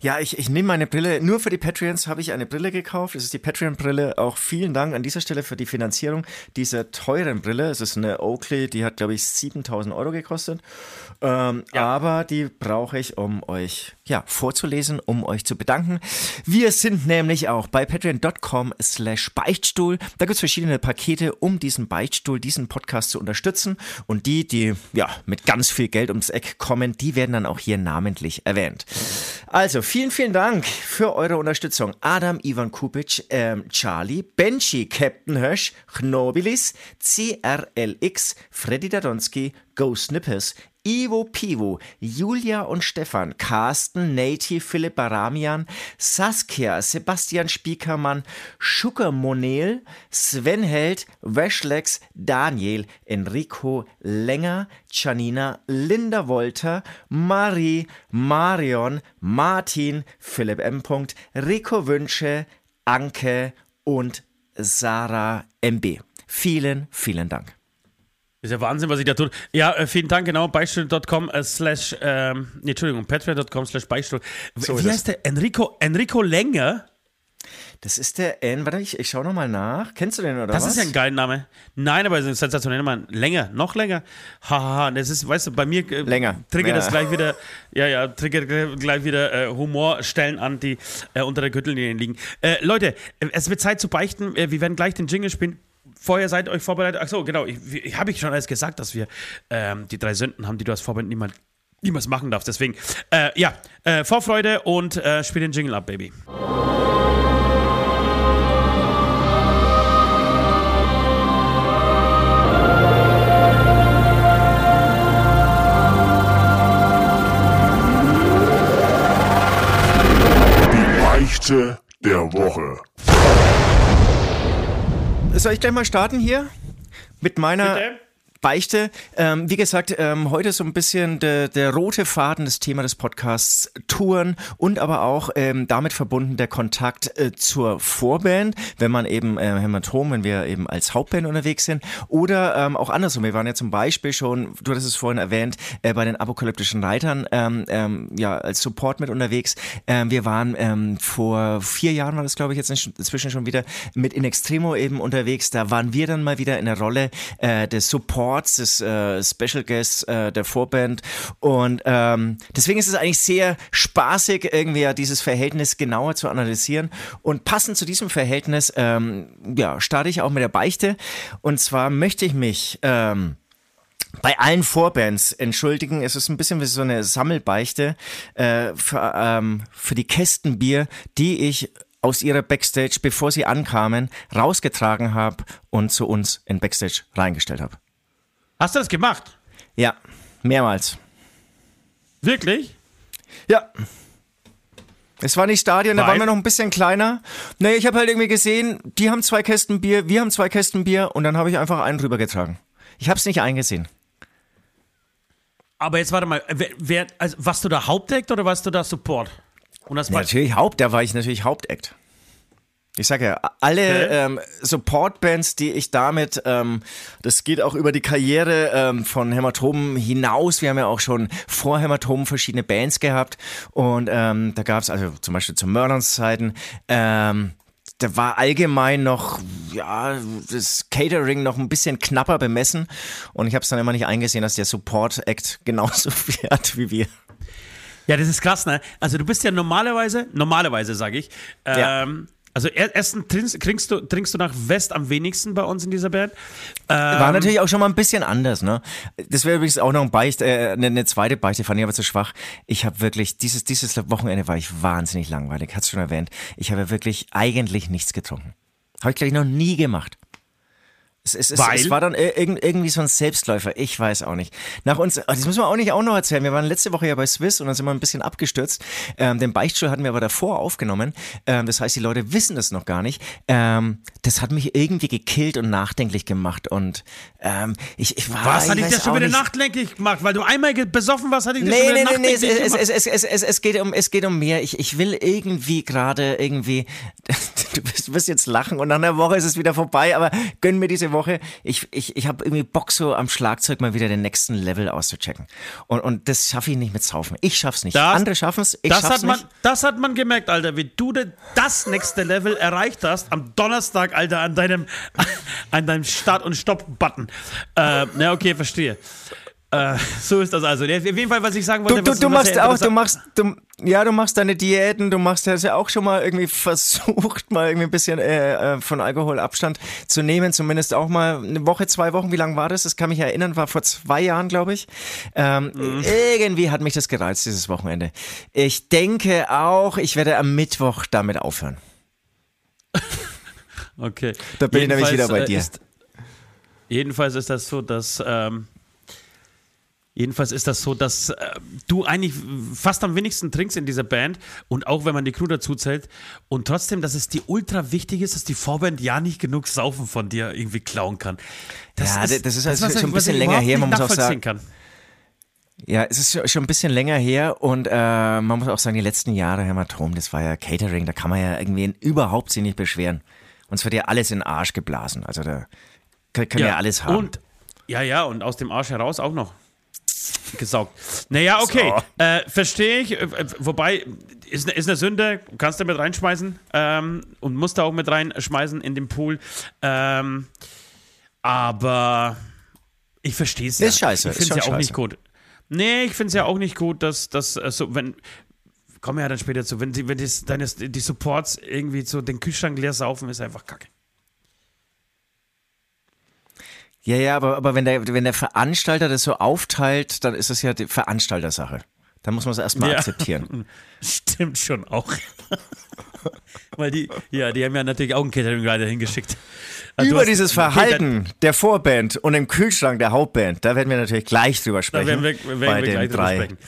Ja, ich, ich nehme meine Brille. Nur für die Patreons habe ich eine Brille gekauft. Das ist die Patreon-Brille. Auch vielen Dank an dieser Stelle für die Finanzierung dieser teuren Brille. Es ist eine Oakley, die hat, glaube ich, 7000 Euro gekostet. Ähm, Aber die brauche ich, um euch ja, vorzulesen, um euch zu bedanken. Wir sind nämlich auch bei patreon.com slash Beichtstuhl. Da gibt es verschiedene Pakete, um diesen Beichtstuhl, diesen Podcast zu unterstützen. Und die, die ja mit ganz viel Geld ums Eck kommen, die werden dann auch hier namentlich erwähnt. Also, vielen, vielen Dank für eure Unterstützung. Adam, Ivan Kupic, ähm, Charlie, Benji, Captain Hirsch, Knobilis, CRLX, Freddy Dadonski, Go Snippers, Ivo Pivo, Julia und Stefan, Carsten, Nati, Philipp Baramian, Saskia, Sebastian Spiekermann, Schucker Monel, Sven Held, Weshlex, Daniel, Enrico Länger, Janina, Linda Wolter, Marie, Marion, Martin, Philipp M. Rico Wünsche, Anke und Sarah MB. Vielen, vielen Dank. Ist ja Wahnsinn, was ich da tue. Ja, äh, vielen Dank, genau. Beistuhl.com äh, slash, ähm, nee, Entschuldigung, patreon.com slash Beistuhl. So Wie heißt der? Enrico, Enrico Länger? Das ist der N. Warte, ich, ich schau nochmal nach. Kennst du den oder Das was? ist ja ein geiler Name. Nein, aber es ist ein sensationeller Name. Länger, noch länger. Haha, das ist, weißt du, bei mir äh, Länger. triggert Ja. das gleich wieder, ja, ja, triggert gleich wieder äh, Humorstellen an, die äh, unter der Gürtellinie liegen. Äh, Leute, äh, es wird Zeit zu beichten. Äh, wir werden gleich den Jingle spielen. Vorher seid euch vorbereitet. Achso, genau. Ich, ich, Habe ich schon alles gesagt, dass wir ähm, die drei Sünden haben, die du als Vorbild niemand wie man es machen darf. Deswegen, äh, ja, äh, Vorfreude und äh, spiel den Jingle ab, Baby. Die Beichte der Woche. Soll ich gleich mal starten hier? Mit meiner Bitte? Beichte. Ähm, wie gesagt, ähm, heute so ein bisschen der, rote Faden, das Thema des Podcasts Touren und aber auch ähm, damit verbunden der Kontakt äh, zur Vorband, wenn man eben äh, Hämatom, wenn wir eben als Hauptband unterwegs sind oder ähm, auch andersrum. Wir waren ja zum Beispiel schon, du hattest es vorhin erwähnt, äh, bei den apokalyptischen Reitern ähm, ähm, ja als Support mit unterwegs. Ähm, wir waren ähm, vor vier Jahren, war das glaube ich jetzt inzwischen schon wieder, mit In Extremo eben unterwegs. Da waren wir dann mal wieder in der Rolle äh, des Supports, des äh, Special Guests äh, der Vorband. Und ähm, deswegen ist es eigentlich sehr spaßig, irgendwie ja dieses Verhältnis genauer zu analysieren. Und passend zu diesem Verhältnis, ähm, ja, starte ich auch mit der Beichte. Und zwar möchte ich mich ähm, bei allen Vorbands entschuldigen. Es ist ein bisschen wie so eine Sammelbeichte äh, für, ähm, für die Kästen Bier, die ich aus ihrer Backstage, bevor sie ankamen, rausgetragen habe und zu uns in Backstage reingestellt habe. Hast du das gemacht? Ja, mehrmals. Wirklich? Ja. Es war nicht Stadion, da Weil? waren wir noch ein bisschen kleiner. Nee, ich habe halt irgendwie gesehen, die haben zwei Kästen Bier, wir haben zwei Kästen Bier und dann habe ich einfach einen rübergetragen. Ich habe es nicht eingesehen. Aber jetzt warte mal, wer, wer, also, warst du da Hauptact oder warst du da Support? Und das Natürlich Haupt, da war ich natürlich Hauptact. Ich sage ja, alle ähm, Support-Bands, die ich damit, ähm, das geht auch über die Karriere ähm, von Hämatomen hinaus. Wir haben ja auch schon vor Hämatomen verschiedene Bands gehabt und ähm, da gab es also zum Beispiel zu Mörderns Zeiten, ähm, da war allgemein noch, ja, das Catering noch ein bisschen knapper bemessen und ich habe es dann immer nicht eingesehen, dass der Support-Act <laughs> genauso viel hat wie wir. Ja, das ist krass, ne? Also du bist ja normalerweise, normalerweise sage ich, Ja. Also er- erstens trinkst, du, trinkst du nach West am wenigsten bei uns in dieser Band. Ähm, War natürlich auch schon mal ein bisschen anders, ne? Das wäre übrigens auch noch ein Beichte, äh, eine, eine zweite Beichte, fand ich aber zu schwach. Ich habe wirklich, dieses, dieses Wochenende war ich wahnsinnig langweilig, hat's schon erwähnt. Ich habe wirklich eigentlich nichts getrunken. Habe ich, glaube ich, noch nie gemacht. Es, es, Weil? es war dann ir- irgend- irgendwie so ein Selbstläufer, ich weiß auch nicht. Nach uns, oh, das müssen wir auch nicht auch noch erzählen. Wir waren letzte Woche ja bei Swiss und dann sind wir ein bisschen abgestürzt. Ähm, den Beichtstuhl hatten wir aber davor aufgenommen. Ähm, das heißt, die Leute wissen das noch gar nicht. Ähm, das hat mich irgendwie gekillt und nachdenklich gemacht. Und ähm, ich, ich war. was ich hat dich das schon wieder nachdenklich gemacht? Weil du einmal besoffen warst, hat dich das Nee, schon wieder nee, nee, nee, es, nachdenklich es, gemacht? es, es, es, es, geht um, es geht um mehr. Ich, ich will irgendwie gerade irgendwie, <laughs> du wirst, wirst jetzt lachen und nach einer Woche ist es wieder vorbei, aber gönn mir diese Woche. Ich, ich, ich habe irgendwie Bock so am Schlagzeug mal wieder den nächsten Level auszuchecken. Und, und das schaffe ich nicht mit Saufen. Ich schaff's nicht. Das- Andere schaffen es, ich das schaff's hat, man, nicht. das hat man gemerkt, Alter, wie du das nächste Level erreicht hast am Donnerstag, Alter, an deinem, <laughs> an deinem Start- und Stopp-Button. Äh, na, okay, verstehe. Äh, so ist das also. Auf jeden Fall, was ich sagen Du, wollte, du, du was machst auch, du machst, du, ja, du machst deine Diäten, du machst das ja auch schon mal irgendwie versucht, mal irgendwie ein bisschen äh, äh, von Alkohol Abstand zu nehmen, zumindest auch mal eine Woche, zwei Wochen, wie lang war das? Das kann mich erinnern, war vor zwei Jahren, glaube ich. Ähm, Mhm. Irgendwie hat mich das gereizt, dieses Wochenende. Ich denke auch, ich werde am Mittwoch damit aufhören. <laughs> Okay. Da bin ich nämlich Jedenfalls, wieder bei äh, dir. Ist, jedenfalls ist das so, dass. Ähm, jedenfalls ist das so, dass äh, du eigentlich fast am wenigsten trinkst in dieser Band und auch wenn man die Crew dazu zählt und trotzdem, dass es dir ultra wichtig ist, dass die Vorband ja nicht genug Saufen von dir irgendwie klauen kann. Ja, das ist halt was schon ich- ein bisschen länger her, man muss auch sagen. Kann. Ja, es ist schon- schon ein bisschen länger her und äh, man muss auch sagen, die letzten Jahre Hämatom, das war ja Catering, da kann man ja irgendwie überhaupt sich nicht beschweren. Uns wird ja alles in den Arsch geblasen, also da kann, kann ja. alles haben. Und, ja, ja, und aus dem Arsch heraus auch noch gesaugt. Naja, okay, äh, verstehe ich. Äh, Wobei, ist, ist eine Sünde, kannst du mit reinschmeißen ähm, und musst da auch mit reinschmeißen in den Pool. Ähm, aber ich verstehe es ja. Ist scheiße, Ich finde es ja auch nicht scheiße. gut. Nee, ich finde es ja auch nicht gut, dass, dass äh, so, wenn. Kommen wir ja dann später zu, wenn die, wenn die, deine, die Supports irgendwie so den Kühlschrank leer saufen, ist einfach kacke. Ja, ja, aber, aber wenn, der, wenn der Veranstalter das so aufteilt, dann ist es ja die Veranstaltersache. Dann muss man es erstmal Ja. akzeptieren. <laughs> Stimmt schon auch. <laughs> Weil die, ja, die haben ja natürlich auch einen Catering-Leiter hingeschickt. Also Über dieses Verhalten der Vorband und im Kühlschrank der Hauptband, da werden wir natürlich gleich drüber Da, da sprechen. werden wir, werden bei wir den gleich drüber drei sprechen.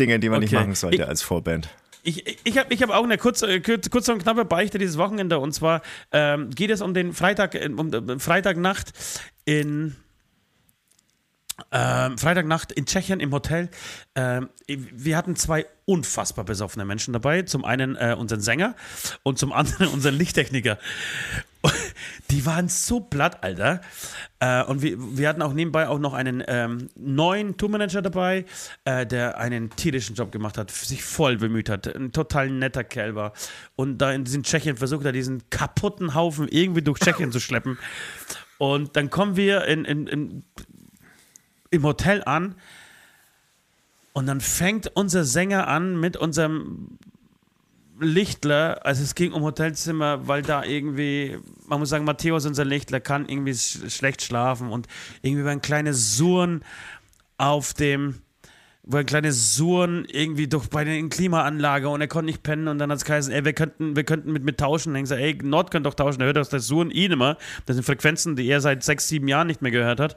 Dingen, die man nicht Okay. machen sollte als Vorband. Ich, ich habe ich hab auch eine kurze, kurze, und knappe Beichte dieses Wochenende. Und zwar ähm, geht es um den Freitag, äh, um äh, Freitagnacht in ähm, Freitagnacht in Tschechien im Hotel. Ähm, wir hatten zwei unfassbar besoffene Menschen dabei. Zum einen äh, unseren Sänger und zum <laughs> anderen unseren Lichttechniker. Die waren so platt, Alter. Äh, und wir, wir hatten auch nebenbei auch noch einen ähm, neuen Tourmanager dabei, äh, der einen tierischen Job gemacht hat, sich voll bemüht hat, ein total netter Kerl war. Und da in diesen Tschechien versucht er, diesen kaputten Haufen irgendwie durch Tschechien zu schleppen. Und dann kommen wir in, in, in, im Hotel an und dann fängt unser Sänger an mit unserem Lichtler, also es ging um Hotelzimmer, weil da irgendwie, man muss sagen, Matthäus, unser Lichtler, kann irgendwie sch schlecht schlafen und irgendwie war ein kleines Surren auf dem, war ein kleines Surren irgendwie durch bei der Klimaanlage und er konnte nicht pennen und dann hat es geheißen, ey, wir könnten, wir könnten mit, mit tauschen. Und ich gesagt, ey, Nord könnte doch tauschen, er hört aus das Surren ihn immer. Das sind Frequenzen, die er seit sechs, sieben Jahren nicht mehr gehört hat.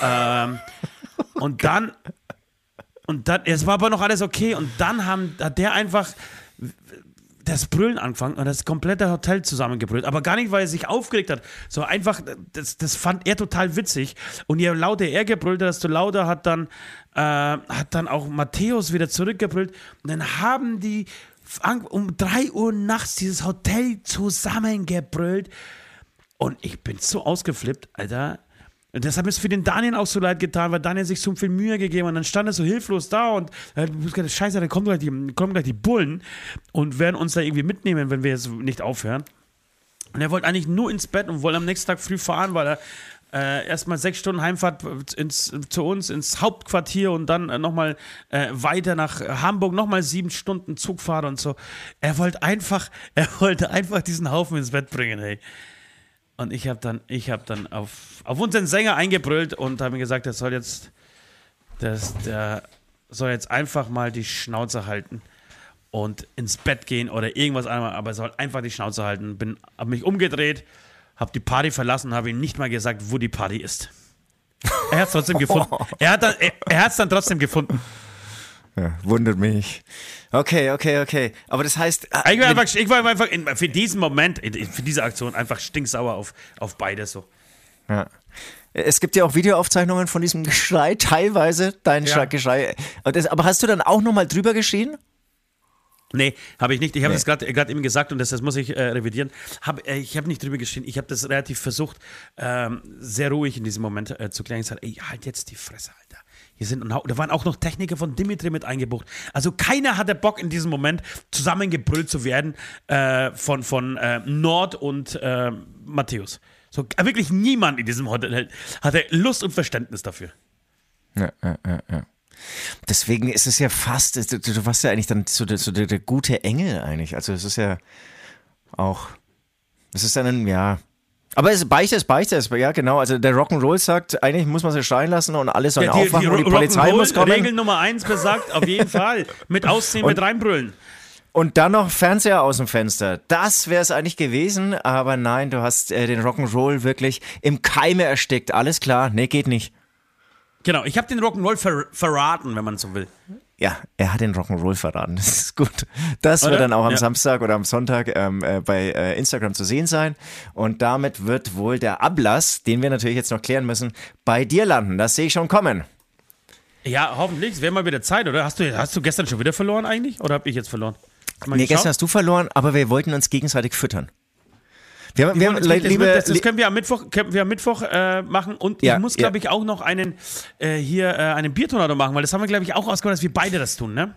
ähm, <laughs> und dann, und dann, es war aber noch alles okay und dann haben, hat der einfach das Brüllen angefangen und das komplette Hotel zusammengebrüllt. Aber gar nicht, weil er sich aufgeregt hat, so einfach, das, das fand er total witzig. Und je lauter er gebrüllt hat, desto lauter hat dann, äh, hat dann auch Matthäus wieder zurückgebrüllt. Und dann haben die um 3 Uhr nachts dieses Hotel zusammengebrüllt. Und ich bin so ausgeflippt, Alter. Und das hat mir für den Daniel auch so leid getan, weil Daniel sich so viel Mühe gegeben hat. Und dann stand er so hilflos da und äh, Scheiße, dann kommen gleich, die, kommen gleich die Bullen und werden uns da irgendwie mitnehmen, wenn wir jetzt nicht aufhören. Und er wollte eigentlich nur ins Bett und wollte am nächsten Tag früh fahren, weil er äh, erstmal sechs Stunden Heimfahrt ins, zu uns ins Hauptquartier und dann äh, nochmal äh, weiter nach Hamburg, nochmal sieben Stunden Zugfahrt und so. Er wollte einfach, <laughs> er wollte einfach diesen Haufen ins Bett bringen, hey. Und ich habe dann, ich habe dann auf, auf unseren Sänger eingebrüllt und habe ihm gesagt, der soll jetzt, das, der soll jetzt einfach mal die Schnauze halten und ins Bett gehen oder irgendwas anderes, aber er soll einfach die Schnauze halten. Bin, habe mich umgedreht, habe die Party verlassen, habe ihm nicht mal gesagt, wo die Party ist. Er hat es trotzdem gefunden. <laughs> Er hat dann, er, er dann trotzdem gefunden. Ja, wundert mich. Okay, okay, okay. Aber das heißt, äh, Ich war einfach, ich war einfach in, für diesen Moment, in- für diese Aktion einfach stinksauer auf, auf beide so. Ja. Es gibt ja auch Videoaufzeichnungen von diesem <laughs> Geschrei, teilweise dein Ja. Geschrei. Aber hast du dann auch nochmal drüber geschrien? Nee, habe ich nicht. Ich habe Nee. das gerade gerade eben gesagt und das, das muss ich äh, revidieren. Hab, äh, ich habe nicht drüber geschrien. Ich habe das relativ versucht, ähm, sehr ruhig in diesem Moment äh, zu klären. Ich sage, ey, halt jetzt die Fresse, Alter. Hier sind, da waren auch noch Techniker von Dimitri mit eingebucht. Also keiner hatte Bock in diesem Moment zusammengebrüllt zu werden äh, von, von äh, Nord und äh, Matthäus. So, äh, wirklich niemand in diesem Hotel hatte Lust und Verständnis dafür. Ja, ja, ja, ja. Deswegen ist es ja fast, du, du warst ja eigentlich dann so der, so der, der gute Engel eigentlich. Also es ist ja auch, es ist dann ein, ja. Aber es Beichte ist Beichte ist, ja genau. Also der Rock'n'Roll sagt, eigentlich muss man sie schreien lassen und alle sollen aufwachen und die Ro- Polizei muss kommen. Regel Nummer eins besagt, auf jeden Fall. Mit <laughs> Ausziehen, mit reinbrüllen. Und dann noch Fernseher aus dem Fenster. Das wäre es eigentlich gewesen, aber nein, du hast äh, den Rock'n'Roll wirklich im Keime erstickt. Alles klar, nee, geht nicht. Genau, ich habe den Rock'n'Roll ver verraten, wenn man so will. Ja, er hat den Rock'n'Roll verraten. <laughs> Das ist gut. Das Oder? wird dann auch am Ja. Samstag oder am Sonntag ähm, äh, bei äh, Instagram zu sehen sein. Und damit wird wohl der Ablass, den wir natürlich jetzt noch klären müssen, bei dir landen. Das sehe ich schon kommen. Ja, hoffentlich. Es wäre mal wieder Zeit, oder? Hast du, hast du gestern schon wieder verloren eigentlich? Oder habe ich jetzt verloren? Nee, geschaut? gestern hast du verloren, aber wir wollten uns gegenseitig füttern. Wir, haben- wir haben, Das, le- das, liebe, das, das können wir am Mittwoch, wir am Mittwoch äh, machen und Ja, ich muss, ja. glaube ich, auch noch einen äh, hier äh, einen Biertornado machen, weil das haben wir, glaube ich, auch ausgemacht, dass wir beide das tun, ne?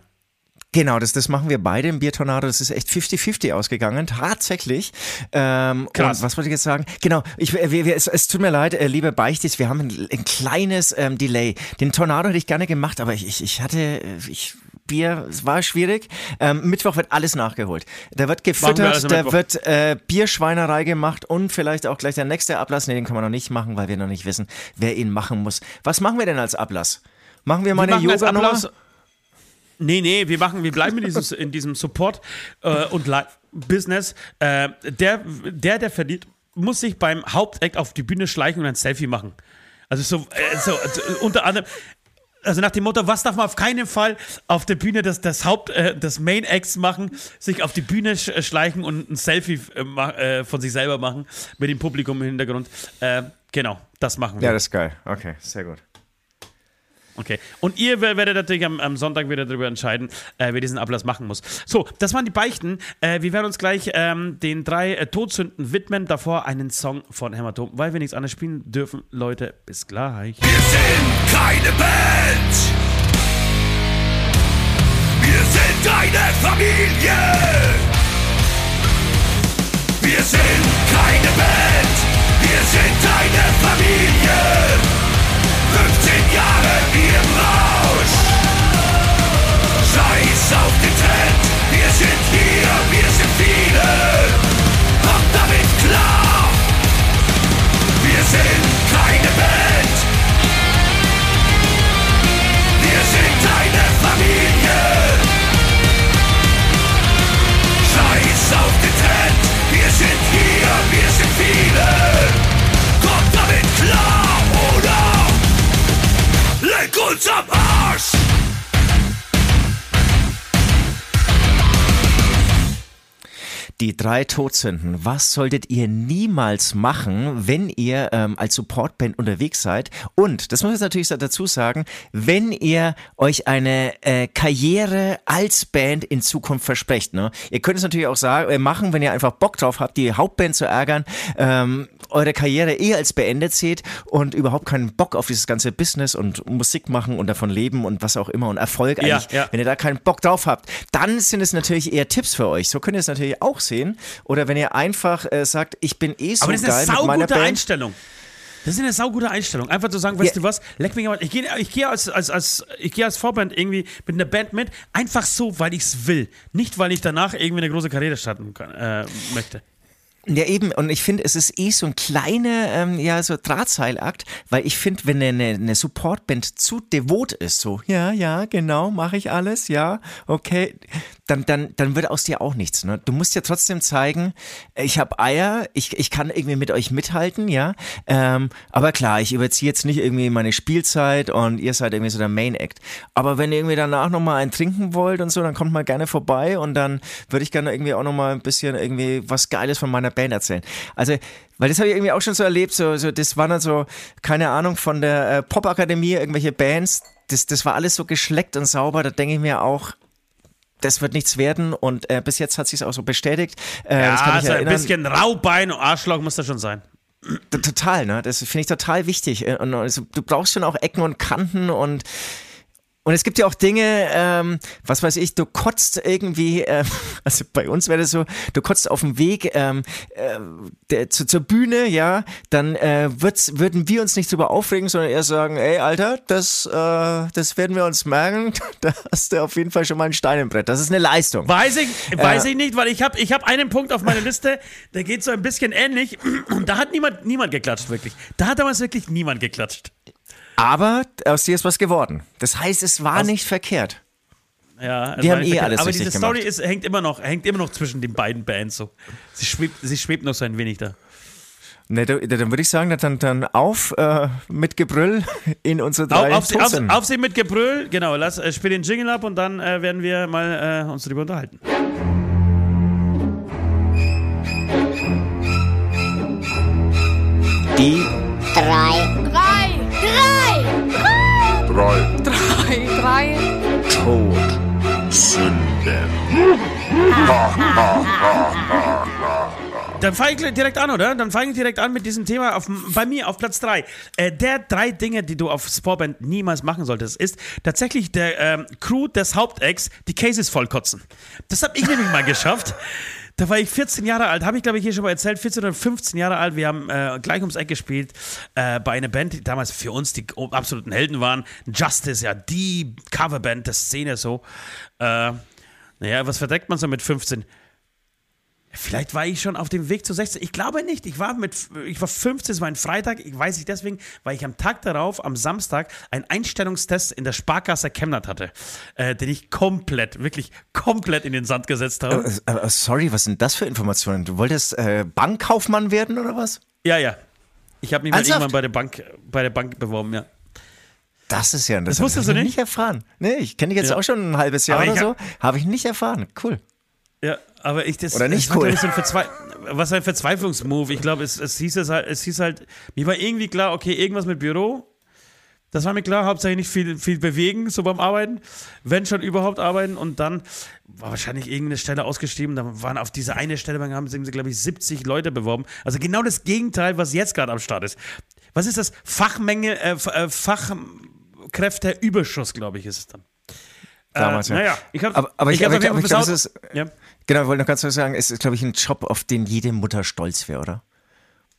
Genau, das, das machen wir beide im Biertornado. Das ist echt 50-50 ausgegangen, tatsächlich. Ähm, Krass. Was wollte ich jetzt sagen? Genau, ich, wir, wir, es, es tut mir leid, äh, liebe Beichtis, wir haben ein, ein kleines ähm, Delay. Den Tornado hätte ich gerne gemacht, aber ich, ich, ich hatte, äh, ich Bier, es war schwierig. Ähm, Mittwoch wird alles nachgeholt. Da wird gefüttert, also da Mittwoch. wird äh, Bierschweinerei gemacht und vielleicht auch gleich der nächste Ablass. Nee, den kann man noch nicht machen, weil wir noch nicht wissen, wer ihn machen muss. Was machen wir denn als Ablass? Machen wir mal Wir eine Yoga-Nummer? Ablass- Nee, nee, wir machen, wir bleiben in, dieses, in diesem Support äh, und Live-Business. Äh, der, der, der verdient, muss sich beim Hauptact auf die Bühne schleichen und ein Selfie machen. Also so, äh, so unter anderem. Also nach dem Motto, was darf man auf keinen Fall auf der Bühne des, des Haupt, äh, des Main Acts machen, sich auf die Bühne sch äh, schleichen und ein Selfie äh, äh, von sich selber machen mit dem Publikum im Hintergrund. Äh, genau, das machen wir. Ja, das ist geil. Okay, sehr gut. Okay. Und ihr wer- werdet natürlich am, am Sonntag wieder darüber entscheiden, äh, wer diesen Ablass machen muss. So, das waren die Beichten. Äh, wir werden uns gleich ähm, den drei äh, Todsünden widmen. Davor einen Song von Hämatom, weil wir nichts anderes spielen dürfen. Leute, bis gleich. Wir sind keine Band. Wir sind eine Familie. Wir sind keine Band. Wir sind eine Familie. 15 Jahre im Rausch. Scheiß auf den Trend. Wir sind hier, wir sind viele. Kommt damit klar. Wir sind Leg uns Die drei Todsünden. Was solltet ihr niemals machen, wenn ihr ähm, als Supportband unterwegs seid? Und, das muss ich natürlich dazu sagen, wenn ihr euch eine äh, Karriere als Band in Zukunft versprecht. Ne? Ihr könnt es natürlich auch sagen, äh, machen, wenn ihr einfach Bock drauf habt, die Hauptband zu ärgern, ähm, eure Karriere eh als beendet seht und überhaupt keinen Bock auf dieses ganze Business und Musik machen und davon leben und was auch immer und Erfolg Ja, eigentlich. ja. Wenn ihr da keinen Bock drauf habt, dann sind es natürlich eher Tipps für euch. So könnt ihr es natürlich auch sehen. Oder wenn ihr einfach äh, sagt, ich bin eh so Aber das ist eine saugute. Einstellung. Das ist eine saugute Einstellung. Einfach zu sagen, weißt Ja. du was, leck mich mal. Ich gehe ich geh als, als, als, ich geh als Vorband irgendwie mit einer Band mit, einfach so, weil ich es will. Nicht, weil ich danach irgendwie eine große Karriere starten kann, äh, möchte. Ja, eben. Und ich finde, es ist eh so ein kleiner, ähm, ja, so Drahtseilakt, weil ich finde, wenn eine, eine Supportband zu devot ist, so, ja, ja, genau, mache ich alles, ja, okay, dann, dann, dann wird aus dir auch nichts. Ne? Du musst ja trotzdem zeigen, ich habe Eier, ich, ich kann irgendwie mit euch mithalten, ja. Ähm, aber klar, ich überziehe jetzt nicht irgendwie meine Spielzeit und ihr seid irgendwie so der Main Act. Aber wenn ihr irgendwie danach nochmal einen trinken wollt und so, dann kommt mal gerne vorbei und dann würde ich gerne irgendwie auch nochmal ein bisschen irgendwie was Geiles von meiner Band erzählen. Also, weil das habe ich irgendwie auch schon so erlebt, so, so das waren dann so, keine Ahnung, von der äh, Popakademie, irgendwelche Bands, das, das war alles so geschleckt und sauber, da denke ich mir auch, das wird nichts werden und äh, bis jetzt hat sich auch so bestätigt. Äh, Ja, mich so ein bisschen Raubein und Arschloch muss das schon sein. Total, ne? Das finde ich total wichtig. Äh, Und also, du brauchst schon auch Ecken und Kanten und und es gibt ja auch Dinge, ähm, was weiß ich, du kotzt irgendwie, äh, <laughs> also bei uns wäre das so, du kotzt auf dem Weg ähm, äh, der, zu, zur Bühne, ja, dann äh, wird's, würden wir uns nicht drüber aufregen, sondern eher sagen, ey Alter, das, äh, das werden wir uns merken, <laughs> da hast du auf jeden Fall schon mal ein Stein im Brett. Das ist eine Leistung. Weiß ich, weiß ich nicht, weil ich habe ich hab einen Punkt auf meiner Liste, der geht so ein bisschen ähnlich und <clears throat> da hat niemand, niemand geklatscht, wirklich. Da hat damals wirklich niemand geklatscht. Aber aus dir ist was geworden. Das heißt, es war nicht verkehrt. Ja, Wir es haben eh nicht- alles Aber richtig diese Story gemacht. ist, hängt, immer noch, hängt immer noch zwischen den beiden Bands so. Sie schwebt, sie schwebt noch so ein wenig da. Ne, da- dann würde ich sagen, dann, dann auf äh, mit Gebrüll in unsere Auf, drei auf, auf, Todsünden. Aufsehen mit Gebrüll, genau, lass, äh, spiel den Jingle ab und dann äh, werden wir mal äh, uns darüber unterhalten. Die Drei. Drei. Drei. Drei Drei. Drei. Sünden. Dann fange ich direkt an, oder? Dann fange ich direkt an mit diesem Thema auf, bei mir auf Platz 3. Äh, der drei Dinge, die du auf Sportband niemals machen solltest, ist tatsächlich der ähm, Crew des Hauptacts die Cases vollkotzen. Das habe ich nämlich mal geschafft. Da war ich 14 Jahre alt, habe ich glaube ich hier schon mal erzählt, 14 oder 15 Jahre alt. Wir haben äh, gleich ums Eck gespielt äh, bei einer Band, die damals für uns die absoluten Helden waren. Justice, ja, die Coverband der Szene so. Äh, naja, was verdeckt man so mit 15? Vielleicht war ich schon auf dem Weg zu 16. Ich glaube nicht. Ich war mit, ich war 15, es war ein Freitag. Ich weiß nicht deswegen, weil ich am Tag darauf, am Samstag, einen Einstellungstest in der Sparkasse Chemnat hatte, äh, den ich komplett, wirklich komplett in den Sand gesetzt habe. Äh, äh, sorry, was sind das für Informationen? Du wolltest äh, Bankkaufmann werden oder was? Ja, ja. Ich habe mich mal irgendwann bei der Bank, bei der Bank beworben, ja. Das ist ja das. Das wusstest du nicht? nicht erfahren. Nee, ich kenne dich jetzt ja. auch schon ein halbes Jahr oder so. Habe ich nicht erfahren. Cool. Ja, aber ich das. Oder nicht cool. Was ein, Verzwe was ein Verzweiflungsmove. Ich glaube, es, es hieß es halt, es hieß halt, mir war irgendwie klar, okay, irgendwas mit Büro. Das war mir klar, hauptsächlich nicht viel, viel bewegen, so beim Arbeiten. Wenn schon überhaupt arbeiten. Und dann war wahrscheinlich irgendeine Stelle ausgeschrieben. Da waren auf diese eine Stelle, haben sie, glaube ich, 70 Leute beworben. Also genau das Gegenteil, was jetzt gerade am Start ist. Was ist das? Fachmenge, äh, äh Fachkräfteüberschuss, glaube ich, ist es dann. Damals, äh, ja. Naja, ich habe aber, aber ich, ich, aber ich, aber ich glaube, es ist, ja. Genau, ich wollte noch ganz kurz sagen, es ist, glaube ich, ein Job, auf den jede Mutter stolz wäre, oder?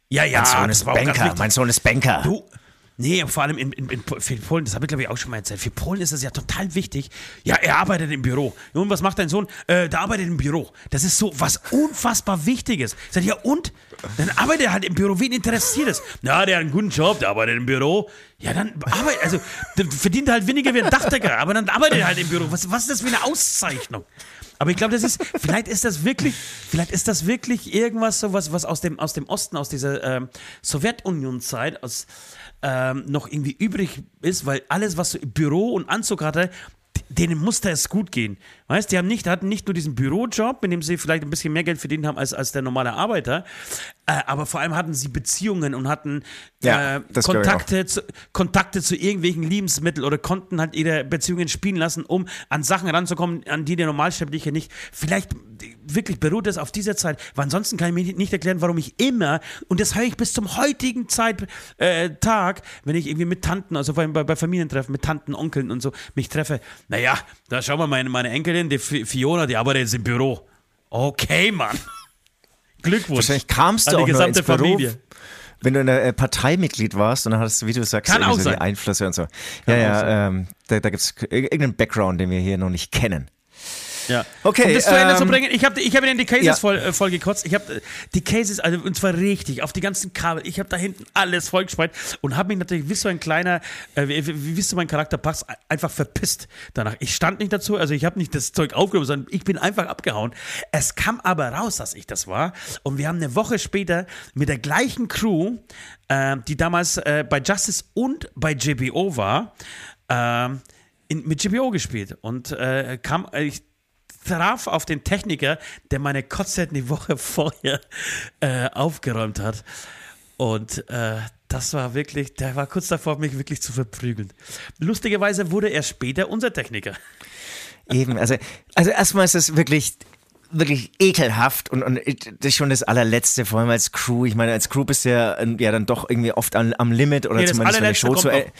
Ja, ja, mein Sohn ist Banker. Mein Sohn ist Banker. Du, Nee, vor allem in, in, in Polen, das habe ich glaube ich auch schon mal erzählt. Für Polen ist es ja total wichtig. Ja, er arbeitet im Büro. Und was macht dein Sohn? Äh, der arbeitet im Büro. Das ist so was unfassbar Wichtiges. Ich sage, ja, und? Dann arbeitet er halt im Büro. Wen interessiert es? Ja, der hat einen guten Job, der arbeitet im Büro. Ja, dann arbeitet, also, verdient halt weniger wie ein Dachdecker, aber dann arbeitet er halt im Büro. Was, was ist das für eine Auszeichnung? Aber ich glaube, das ist, vielleicht ist das wirklich, vielleicht ist das wirklich irgendwas so was, aus dem, aus dem Osten, aus dieser ähm, Sowjetunion-Zeit, aus, ähm, noch irgendwie übrig ist, weil alles, was Büro und Anzug hatte, denen musste es gut gehen. Weißt, die haben nicht, hatten nicht nur diesen Bürojob, mit dem sie vielleicht ein bisschen mehr Geld verdient haben als, als der normale Arbeiter, äh, aber vor allem hatten sie Beziehungen und hatten ja, äh, Kontakte, zu, Kontakte zu irgendwelchen Lebensmitteln oder konnten halt ihre Beziehungen spielen lassen, um an Sachen ranzukommen, an die der Normalsterbliche nicht. Vielleicht wirklich beruht es auf dieser Zeit, weil ansonsten kann ich mir nicht erklären, warum ich immer, und das höre ich bis zum heutigen Zeit, äh, Tag, wenn ich irgendwie mit Tanten, also bei, bei Familientreffen, mit Tanten, Onkeln und so, mich treffe, naja, da schauen wir mal, meine, meine Enkelin, die Fiona, die arbeitet jetzt im Büro. Okay, Mann. <laughs> Glückwunsch. Wahrscheinlich kamst du an die auch gesamte ins Büro, Familie. Wenn du in der äh, Parteimitglied warst und dann hattest du, wie du sagst, Kann auch so die Einflüsse und so. Kann ja, ja, ähm, da, da gibt es irgendeinen Background, den wir hier noch nicht kennen. Ja. Okay, um das zu Ende ähm, zu bringen, ich habe ich hab in die Cases ja. voll, äh, voll gekotzt. Ich habe äh, die Cases, also und zwar richtig, auf die ganzen Kabel. Ich habe da hinten alles vollgespeit und habe mich natürlich, wie so ein kleiner, äh, wie, wie, wie so mein Charakter passt, einfach verpisst danach. Ich stand nicht dazu, also ich habe nicht das Zeug aufgenommen, sondern ich bin einfach abgehauen. Es kam aber raus, dass ich das war. Und wir haben eine Woche später mit der gleichen Crew, äh, die damals äh, bei Justice und bei JBO war, ähm, in, mit JBO gespielt und äh, kam, äh, ich traf auf den Techniker, der meine Kotze die Woche <laughs> vorher äh, aufgeräumt hat. Und äh, das war wirklich, der war kurz davor, mich wirklich zu verprügeln. Lustigerweise wurde er später unser Techniker. <laughs> Eben, also, also erstmal ist es wirklich wirklich ekelhaft und, und das ist schon das allerletzte, vor allem als Crew. Ich meine, als Crew bist du ja, ja dann doch irgendwie oft am, am Limit oder Nee, zumindest wenn die Show zu Ende.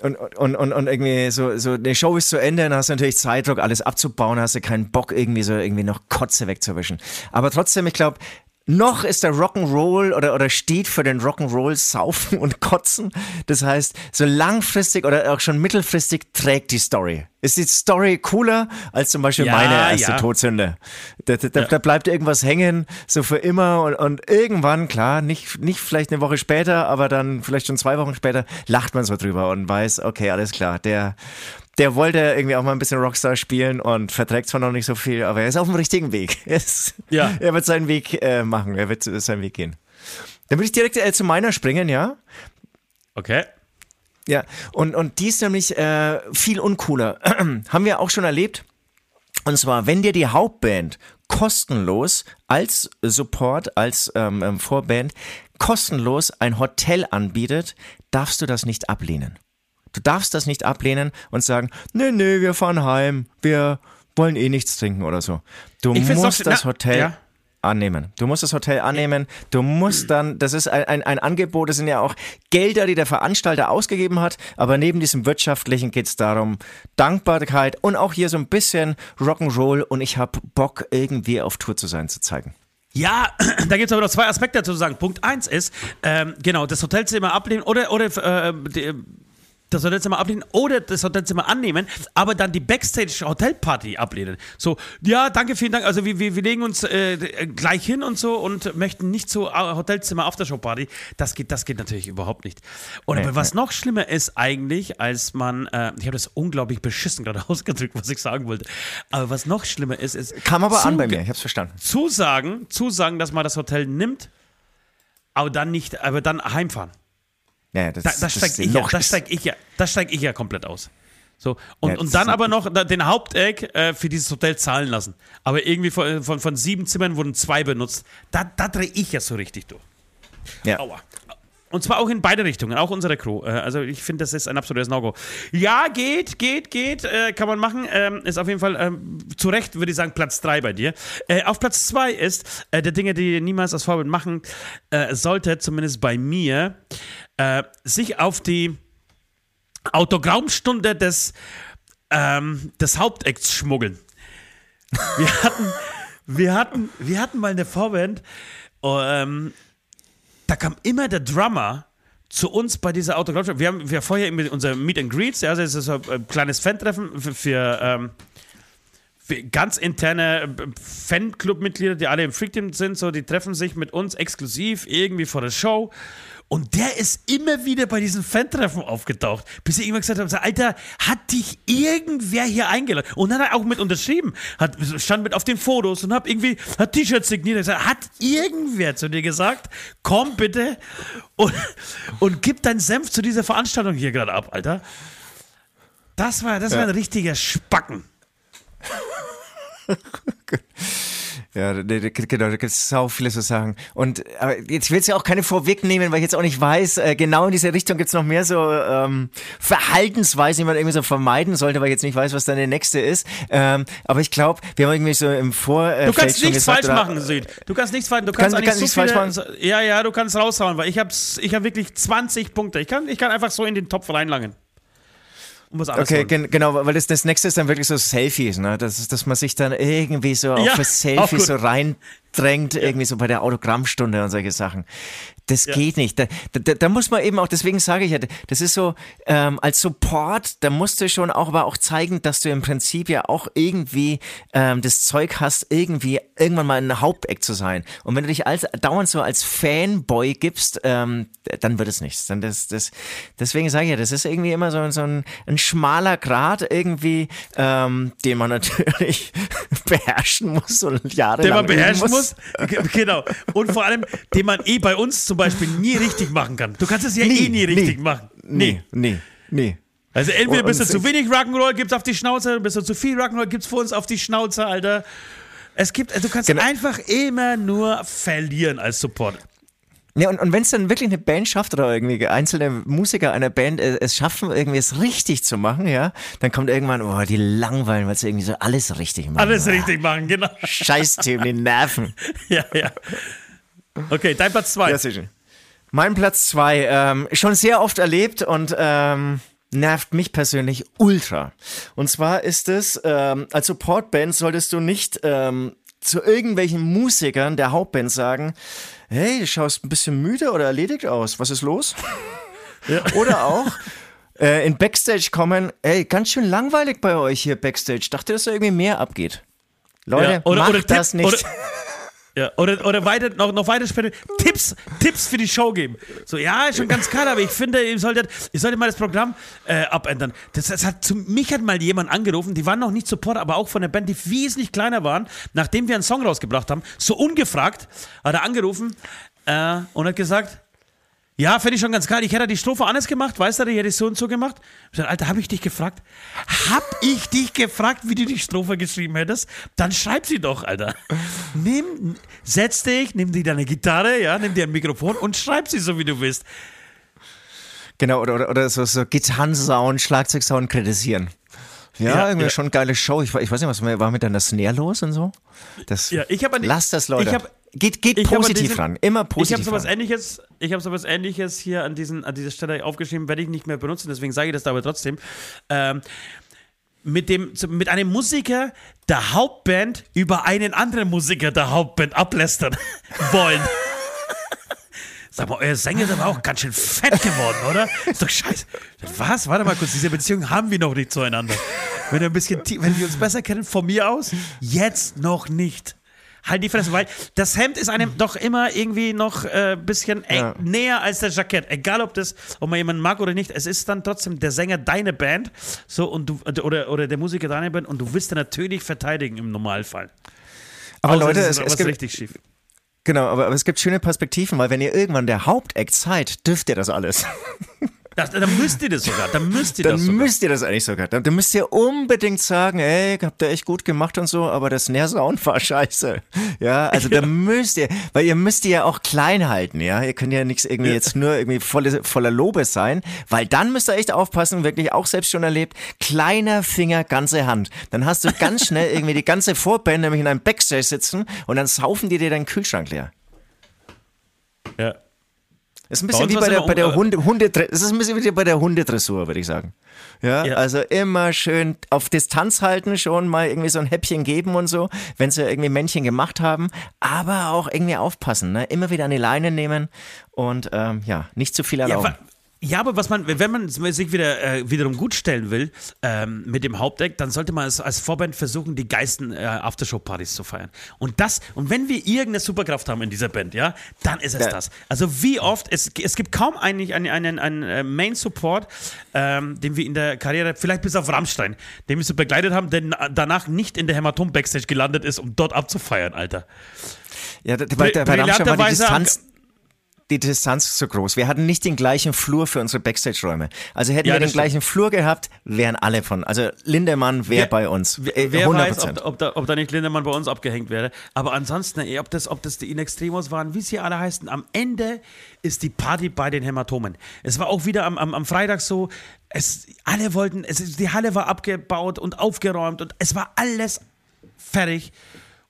Und, und, und, und irgendwie so, so, eine Show ist zu Ende, dann hast du natürlich Zeitdruck, alles abzubauen, hast du keinen Bock, irgendwie so irgendwie noch Kotze wegzuwischen. Aber trotzdem, ich glaube, noch ist der Rock'n'Roll oder, oder steht für den Rock'n'Roll Saufen und Kotzen. Das heißt, so langfristig oder auch schon mittelfristig trägt die Story. Ist die Story cooler als zum Beispiel Ja, meine erste ja. Todsünde? Da, da, Ja. da bleibt irgendwas hängen, so für immer und, und irgendwann, klar, nicht, nicht vielleicht eine Woche später, aber dann vielleicht schon zwei Wochen später, lacht man so drüber und weiß, okay, alles klar, der, der wollte irgendwie auch mal ein bisschen Rockstar spielen und verträgt zwar noch nicht so viel, aber er ist auf dem richtigen Weg. <laughs> Er, ist, Ja. er wird seinen Weg äh, machen, er wird seinen Weg gehen. Dann würde ich direkt äh, zu meiner springen, ja? Okay. Ja, und, und die ist nämlich äh, viel uncooler. <clears throat> Haben wir auch schon erlebt. Und zwar, wenn dir die Hauptband kostenlos als Support, als ähm, ähm, Vorband, kostenlos ein Hotel anbietet, darfst du das nicht ablehnen. Du darfst das nicht ablehnen und sagen, nee, nee, wir fahren heim, wir wollen eh nichts trinken oder so. Du Ich musst doch- das na, Hotel. ja. annehmen. Du musst das Hotel annehmen. Du musst dann, das ist ein, ein, ein Angebot, das sind ja auch Gelder, die der Veranstalter ausgegeben hat. Aber neben diesem wirtschaftlichen geht es darum, Dankbarkeit und auch hier so ein bisschen Rock'n'Roll und ich habe Bock, irgendwie auf Tour zu sein, zu zeigen. Ja, <clears throat> da gibt es aber noch zwei Aspekte dazu zu sagen. Punkt eins ist, ähm, genau, das Hotelzimmer ablehnen oder, oder äh, die, das Hotelzimmer ablehnen oder das Hotelzimmer annehmen, aber dann die Backstage-Hotelparty ablehnen. So, ja, danke, vielen Dank. Also wir, wir, wir legen uns äh, gleich hin und so und möchten nicht so äh, Hotelzimmer Aftershow-Party. Das geht, das geht natürlich überhaupt nicht. Und aber was noch schlimmer ist eigentlich, als man, äh, ich habe das unglaublich beschissen gerade <laughs> ausgedrückt, was ich sagen wollte. Aber was noch schlimmer ist, ist Kam aber an bei mir, ich hab's verstanden. Zusagen, Zusagen, dass man das Hotel nimmt, aber dann nicht, aber dann heimfahren. Ja, das, Da, da das steig ja, noch- da steig ich ja, da steig ich ja komplett aus. So, und, Ja, das und dann aber noch den Haupteck äh, für dieses Hotel zahlen lassen. Aber irgendwie von, von, von sieben Zimmern wurden zwei benutzt. Da, da drehe ich ja so richtig durch. ja. Aua. Und zwar auch in beide Richtungen, auch unsere Crew. Äh, Also ich finde, das ist ein absolutes No-Go. Ja, geht, geht, geht, äh, kann man machen. Ähm, ist auf jeden Fall ähm, zu Recht, würde ich sagen, Platz 3 bei dir. Äh, auf Platz 2 ist, äh, der Dinge, die ihr niemals als Vorbild machen äh, sollte, zumindest bei mir, äh, sich auf die Autogrammstunde des, ähm, des Hauptacts schmuggeln. Wir <laughs> hatten, wir hatten, wir hatten mal eine Vorband, ähm, da kam immer der Drummer zu uns bei dieser Autogrammstunde. Wir haben wir vorher immer unser Meet and Greets, also das ist so ein kleines Fan-Treffen für, für, ähm, für ganz interne äh, Fanclub-Mitglieder, die alle im Freak-Team sind, so, die treffen sich mit uns exklusiv irgendwie vor der Show. Und der ist immer wieder bei diesen Fan-Treffen aufgetaucht, bis ich irgendwann gesagt habe: so, Alter, hat dich irgendwer hier eingeladen? Und dann hat er auch mit unterschrieben, hat, stand mit auf den Fotos und hat irgendwie hat T-Shirts signiert. und gesagt, hat irgendwer zu dir gesagt, komm bitte und, und gib deinen Senf zu dieser Veranstaltung hier gerade ab, Alter. Das war, das war ein richtiger Spacken. <laughs> <laughs> Ja, genau, da gibt es sau viele so Sachen. Und aber jetzt will es ja auch keine vorwegnehmen, weil ich jetzt auch nicht weiß, äh, genau in diese Richtung gibt es noch mehr so ähm, Verhaltensweisen, die man irgendwie so vermeiden sollte, weil ich jetzt nicht weiß, was dann der nächste ist. Ähm, aber ich glaube, wir haben irgendwie so im Vorfeld Du kannst nichts gesagt, falsch oder- machen, Süd. Du kannst nichts falsch. Du Kann- kannst eigentlich kann so nichts falsch viele, Ja, ja, du kannst raushauen, weil ich hab's, ich hab wirklich 20 Punkte. Ich kann, ich kann einfach so in den Topf reinlangen. Was anderes Okay, gen genau, weil das, das nächste ist dann wirklich so Selfies, ne? Das ist, dass man sich dann irgendwie so Ja, auf das <laughs> Selfie gut. So reindrängt, irgendwie so bei der Autogrammstunde und solche Sachen. Das geht nicht. Da, da, da muss man eben auch, deswegen sage ich ja, das ist so, ähm, als Support, da musst du schon auch aber auch zeigen, dass du im Prinzip ja auch irgendwie ähm, das Zeug hast, irgendwie irgendwann mal ein Haupteck zu sein. Und wenn du dich als, dauernd so als Fanboy gibst, ähm, dann wird es nichts. Dann das, das, deswegen sage ich ja, das ist irgendwie immer so, so ein, ein schmaler Grad irgendwie, ähm, den man <laughs> natürlich beherrschen muss und jahrelang den man beherrschen muss. G- Genau. Und vor allem, den man eh bei uns zum Beispiel nie richtig machen kann. Du kannst es ja eh nie richtig machen. Nee, nee, nee. Also entweder bist du zu wenig Rock'n'Roll, gibt's auf die Schnauze, bist du zu viel Rock'n'Roll, gibt's für uns auf die Schnauze, Alter. Es gibt, also du kannst Genau. einfach immer nur verlieren als Support. Ja, und, und wenn es dann wirklich eine Band schafft oder irgendwie einzelne Musiker einer Band äh, es schaffen, irgendwie es richtig zu machen, ja, dann kommt irgendwann, oh, die langweilen, weil sie irgendwie so alles richtig machen. Alles Ah, richtig machen, genau. Scheiß-Team, die Nerven. <laughs> Ja, ja. Okay, dein Platz zwei. Ja, schön. Mein Platz zwei, ähm, schon sehr oft erlebt und ähm, nervt mich persönlich ultra. Und zwar ist es, ähm, als Supportband solltest du nicht ähm, zu irgendwelchen Musikern der Hauptband sagen, hey, du schaust ein bisschen müde oder erledigt aus, was ist los? <laughs> Oder auch äh, in Backstage kommen, ey, ganz schön langweilig bei euch hier Backstage. Dachte, dass da irgendwie mehr abgeht. Leute, Ja, oder- macht oder das nicht. oder- <laughs> Ja, oder oder weiter, noch, noch weiter später Tipps, Tipps für die Show geben. So, ja, schon ganz klar, aber ich finde, ihr solltet, ihr solltet mal das Programm äh, abändern. Das, das hat zu, mich hat mal jemand angerufen, die waren noch nicht Support, aber auch von der Band, die wesentlich kleiner waren, nachdem wir einen Song rausgebracht haben, so ungefragt, hat er angerufen äh, und hat gesagt, ja, finde ich schon ganz geil. Ich hätte die Strophe anders gemacht, weißt du, die hätte ich so und so gemacht. Ich sag, Alter, habe ich dich gefragt? Hab ich dich gefragt, wie du die Strophe geschrieben hättest? Dann schreib sie doch, Alter. Nimm, setz dich, nimm dir deine Gitarre, ja, nimm dir ein Mikrofon und schreib sie so, wie du willst. Genau, oder, oder, oder so, so Gitarrensound, Schlagzeugsound kritisieren. Ja, Ja, irgendwie ja. schon geile Show. Ich, ich weiß nicht, was war mit deiner Snare los und so? Das, Ja, ich hab an Lass das, Leute. ich hab- geht geht ich positiv diesen- ran. Immer Ich habe positiv sowas ran. ähnliches, ich habe sowas ähnliches hier an, diesen, an dieser Stelle aufgeschrieben, werde ich nicht mehr benutzen, deswegen sage ich das aber trotzdem. Ähm, mit, dem, mit einem Musiker der Hauptband über einen anderen Musiker der Hauptband ablästern <laughs> wollen. Sag mal, euer Sänger ist aber auch ganz schön fett geworden, oder? Ist doch scheiße. Was? Warte mal kurz, diese Beziehung haben wir noch nicht zueinander. Wenn, wir ein bisschen, wenn wir uns besser kennen, von mir aus, jetzt noch nicht. Halt die Fresse, weil das Hemd ist einem doch immer irgendwie noch ein äh, bisschen eng, Ja. näher als das Jackett. Egal, ob das, ob man jemanden mag oder nicht, es ist dann trotzdem der Sänger deine Band so und du oder, oder der Musiker deine Band und du willst ihn natürlich verteidigen im Normalfall. Aber Außer Leute, es es, gibt, richtig schief. genau, aber, aber es gibt schöne Perspektiven, weil wenn ihr irgendwann der Hauptact seid, dürft ihr das alles. <laughs> Das, dann müsst ihr das sogar, dann müsst ihr das Dann sogar. müsst ihr das eigentlich sogar. Dann, dann müsst ihr unbedingt sagen, ey, habt ihr echt gut gemacht und so, aber das Snare-Sound <laughs> war scheiße. Ja, also da <laughs> müsst ihr, weil ihr müsst die ja auch klein halten, ja. Ihr könnt ja nichts irgendwie jetzt nur irgendwie volle, voller Lobe sein, weil dann müsst ihr echt aufpassen, wirklich auch selbst schon erlebt, kleiner Finger, ganze Hand. Dann hast du ganz schnell <laughs> irgendwie die ganze Vorband nämlich in einem Backstage sitzen und dann saufen die dir deinen Kühlschrank leer. Ja. Das ist ein bisschen wie bei der, bei der um- Hunde, Hunde, das ist ein bisschen wie bei der Hundedressur, würde ich sagen. Ja, Ja. also immer schön auf Distanz halten, schon mal irgendwie so ein Häppchen geben und so, wenn sie irgendwie Männchen gemacht haben, aber auch irgendwie aufpassen, ne? immer wieder an die Leine nehmen und ähm, ja, nicht zu viel Ja, erlauben. wa- ja, aber was man, wenn man sich wieder äh, wiederum gut stellen will ähm, mit dem Hauptdeck, dann sollte man als, als Vorband versuchen, die geilsten äh, Aftershow-Partys zu feiern. Und das, und wenn wir irgendeine Superkraft haben in dieser Band, ja, dann ist es Ja. das. Also wie oft, es, es gibt kaum eigentlich einen, einen, einen äh, Main-Support, ähm, den wir in der Karriere, vielleicht bis auf Rammstein, den wir so begleitet haben, der na- danach nicht in der Hämatom-Backstage gelandet ist, um dort abzufeiern, Alter. ja, bei, der- bei Rammstein war die Distanz, die Distanz ist so groß. Wir hatten nicht den gleichen Flur für unsere Backstage-Räume. Also hätten Ja, wir den stimmt. gleichen Flur gehabt, wären alle von, also Lindemann wäre Wer- bei uns. Äh, Wer 100%. weiß, ob, ob, da, ob da nicht Lindemann bei uns abgehängt wäre. Aber ansonsten, ey, ob das, ob das die In Extremos waren, wie sie alle heißen, am Ende ist die Party bei den Hämatomen. Es war auch wieder am, am, am Freitag so, es, alle wollten, es, die Halle war abgebaut und aufgeräumt und es war alles fertig.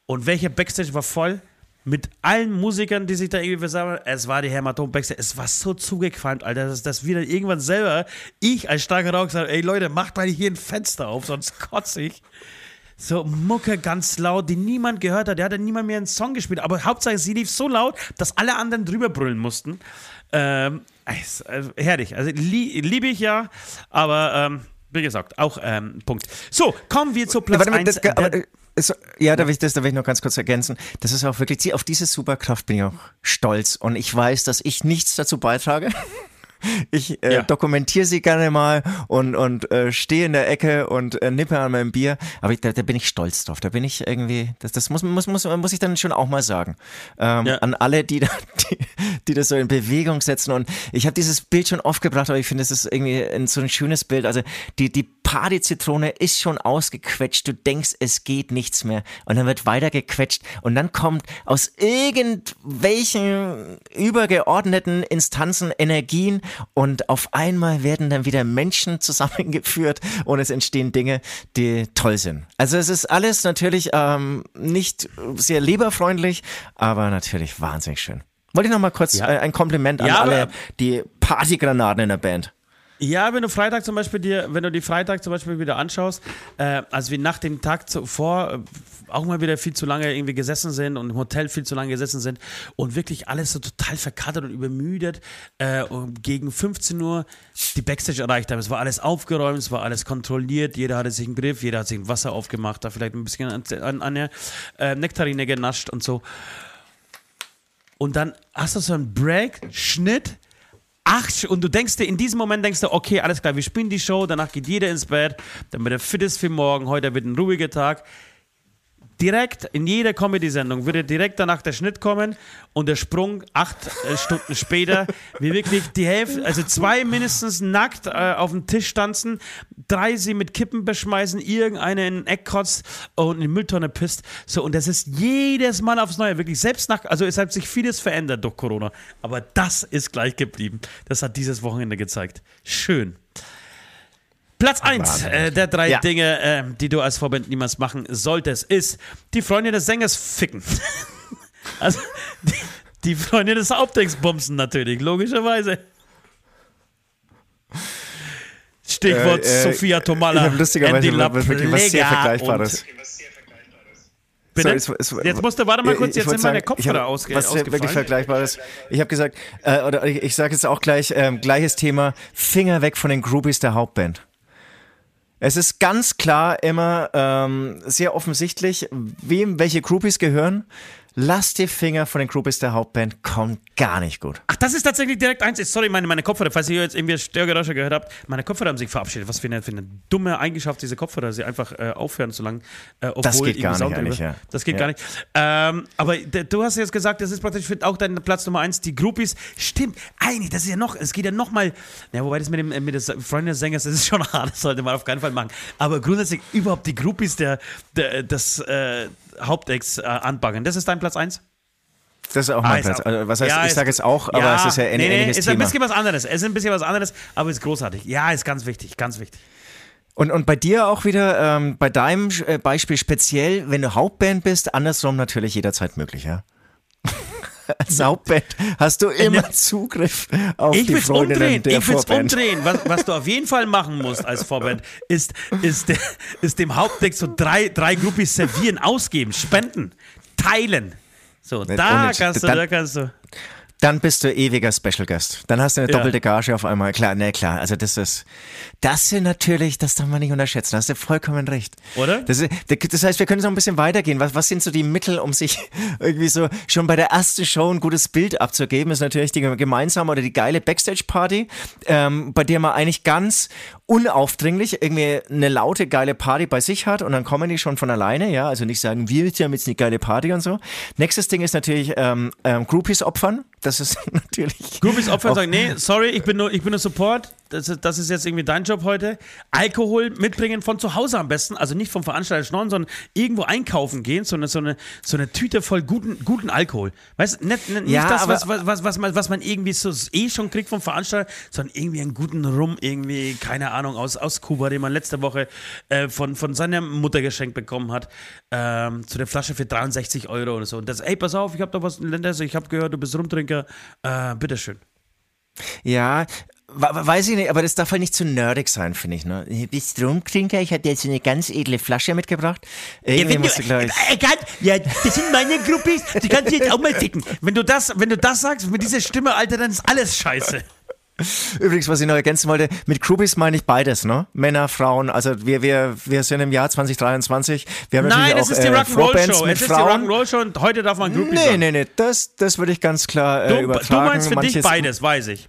Und welcher Backstage war voll? Mit allen Musikern, die sich da irgendwie versammeln. Es war die Hämatom Backstage. Es war so zugequalmt, Alter, dass, dass wir dann irgendwann selber, ich als starker Rauch, gesagt ey Leute, macht mal hier ein Fenster auf, sonst kotze ich. So Mucke ganz laut, die niemand gehört hat. Der hat ja niemand mehr einen Song gespielt. Aber Hauptsache, sie lief so laut, dass alle anderen drüber brüllen mussten. Ähm, also, herrlich. Also li liebe ich ja, aber ähm, wie gesagt, auch ähm, Punkt. So, kommen wir zu Platz Warte mal, 1. es, ja, darf ich, das darf ich noch ganz kurz ergänzen. Das ist auch wirklich, auf diese Superkraft bin ich auch stolz und ich weiß, dass ich nichts dazu beitrage. <laughs> Ich äh, Ja. dokumentiere sie gerne mal und, und äh, stehe in der Ecke und äh, nippe an meinem Bier. Aber ich, da, da bin ich stolz drauf. Da bin ich irgendwie, das, das muss, muss, muss, muss ich dann schon auch mal sagen. Ähm, Ja. An alle, die, da, <laughs> die, die das so in Bewegung setzen. Und ich habe dieses Bild schon oft gebracht, aber ich finde, es ist irgendwie ein, so ein schönes Bild. Also die, die Partyzitrone ist schon ausgequetscht. Du denkst, es geht nichts mehr. Und dann wird weiter gequetscht. Und dann kommt aus irgendwelchen übergeordneten Instanzen Energien und auf einmal werden dann wieder Menschen <laughs> zusammengeführt und es entstehen Dinge, die toll sind. Also es ist alles natürlich ähm, nicht sehr leberfreundlich, aber natürlich wahnsinnig schön. Wollte ich noch mal kurz Ja. äh, ein Kompliment an Ja, alle die Partygranaten in der Band. Ja, wenn du Freitag zum Beispiel dir, wenn du die Freitag zum Beispiel wieder anschaust, äh, als wir nach dem Tag zuvor äh, auch mal wieder viel zu lange irgendwie gesessen sind und im Hotel viel zu lange gesessen sind und wirklich alles so total verkatert und übermüdet äh, und gegen 15 Uhr die Backstage erreicht haben. Es war alles aufgeräumt, es war alles kontrolliert, jeder hatte sich im Griff, jeder hat sich ein Wasser aufgemacht, da vielleicht ein bisschen an, an, an der äh, Nektarine genascht und so. Und dann hast du so einen Break, Schnitt, acht, und du denkst dir, in diesem Moment denkst du, okay, alles klar, wir spielen die Show, danach geht jeder ins Bett, damit er fit ist für morgen, heute wird ein ruhiger Tag. Direkt in jeder Comedy-Sendung würde direkt danach der Schnitt kommen und der Sprung acht äh, Stunden später, wie wirklich die Hälfte, also zwei mindestens nackt äh, auf dem Tisch tanzen, drei sie mit Kippen beschmeißen, irgendeine in ein Eck kotzt und in die Mülltonne pisst. So, und das ist jedes Mal aufs Neue, wirklich selbst nach, also es hat sich vieles verändert durch Corona, aber das ist gleich geblieben. Das hat dieses Wochenende gezeigt. Schön. Platz 1 Wahnsinn. äh, der drei Ja. Dinge, äh, die du als Vorband niemals machen solltest, ist die Freundin des Sängers ficken. <laughs> also die, die Freundin des Hauptdecks bumsen natürlich, logischerweise. Stichwort Äh, äh, Sophia Tomala. Ich habe lustigerweise wirklich was sehr Vergleichbares. So, es- es- jetzt musst du, warte mal kurz, Ich jetzt wollte sind meine sagen, Kopfhörer hab ausge Was sehr wirklich ausgefallen. Vergleichbares. Ich habe gesagt, äh, oder ich, ich sage jetzt auch gleich, ähm, gleiches Thema, Finger weg von den Groupies der Hauptband. Es ist ganz klar immer ähm, sehr offensichtlich, wem welche Groupies gehören. Lass die Finger von den Groupies der Hauptband, kommt gar nicht gut. Ach, das ist tatsächlich direkt eins. Sorry, meine, meine Kopfhörer, falls ihr jetzt irgendwie Störgeräusche gehört habt, meine Kopfhörer haben sich verabschiedet. Was für eine, für eine dumme Eigenschaft, diese Kopfhörer, dass sie einfach äh, aufhören zu lang. Äh, Das geht gar nicht eigentlich, ja. Das geht Ja. gar nicht. Ähm, aber du hast jetzt gesagt, das ist praktisch auch dein Platz Nummer eins, die Groupies. Stimmt, eigentlich, das ist ja noch, es geht ja noch mal, ja, wobei das mit dem, mit des Freundin des Sängers, das ist schon <laughs> hart, das sollte man auf keinen Fall machen. Aber grundsätzlich überhaupt die Groupies der, der, des äh, Hauptecks äh, anbaggern. Das ist dein Platz eins? Das ist auch Ah, mein ist Platz. auch- Also, was heißt, Ja, ich sage jetzt auch, aber es ist ja ein nee, nee, ähnliches ist ein Thema. bisschen was anderes. Es ist ein bisschen was anderes, aber ist großartig. Ja, ist ganz wichtig, ganz wichtig. Und, und bei dir auch wieder, ähm, bei deinem äh, Beispiel speziell, wenn du Hauptband bist, andersrum natürlich jederzeit möglich, ja? <laughs> Als Hauptband hast du immer Zugriff auf Ich die will's Freundinnen umdrehen, der ich will's Vorband. umdrehen. Was, was du auf jeden Fall machen musst als Vorband, ist, ist, ist dem Hauptdeck so drei, drei Groupies servieren, ausgeben, spenden, teilen. So, da kannst du, dann- da kannst du. Dann bist du ewiger Special Guest. Dann hast du eine Ja. doppelte Gage auf einmal. Klar, ne, klar. Also das ist, das sind natürlich, das darf man nicht unterschätzen. Da hast du vollkommen recht. Oder? Das, ist, das heißt, wir können so ein bisschen weitergehen. Was, was sind so die Mittel, um sich <laughs> irgendwie so schon bei der ersten Show ein gutes Bild abzugeben? Ist natürlich die gemeinsame oder die geile Backstage-Party, ähm, bei der man eigentlich ganz unaufdringlich irgendwie eine laute, geile Party bei sich hat und dann kommen die schon von alleine, ja, also nicht sagen, wir haben jetzt eine geile Party und so. Nächstes Ding ist natürlich ähm, ähm, Groupies opfern. Das ist <laughs> natürlich. Groupies Opfer sagen, nee, sorry, ich bin nur, ich bin nur Support. Das ist, das ist jetzt irgendwie dein Job heute. Alkohol mitbringen von zu Hause am besten, also nicht vom Veranstalter schnorren, sondern irgendwo einkaufen gehen, sondern so eine, so eine Tüte voll guten, guten Alkohol. Weißt du, nicht, nicht Ja, das, was, was, was, was, man, was man irgendwie so eh schon kriegt vom Veranstalter, sondern irgendwie einen guten Rum, irgendwie, keine Ahnung, aus, aus Kuba, den man letzte Woche äh, von, von seiner Mutter geschenkt bekommen hat, ähm, zu der Flasche für 63 Euro oder so. Und das, ey, pass auf, ich hab da was, Länders, ich hab gehört, du bist Rumtrinker, äh, bitteschön. Ja, weiß ich nicht, aber das darf halt nicht zu nerdig sein, finde ich. Ne? Du bist Rumtrinker, ich hatte jetzt eine ganz edle Flasche mitgebracht. Irgendwie wenn musst du gleich. Äh, egal, ja, das sind meine Groupies, die kannst du jetzt auch mal ficken. Wenn du das, wenn du das sagst, mit dieser Stimme, Alter, dann ist alles scheiße. Übrigens, was ich noch ergänzen wollte, mit Groupies meine ich beides, ne? Männer, Frauen, also wir, wir, wir sind im Jahr 2023. Wir haben Nein, natürlich es ist die äh, Rock'n'Roll Vorbands Show. mit Es ist die Frauen. Rock'n'Roll Show und heute darf man Groupies Nee, sagen. nee, nee, das, das würde ich ganz klar äh, Du, übertragen. du meinst für dich Manches- beides, weiß ich.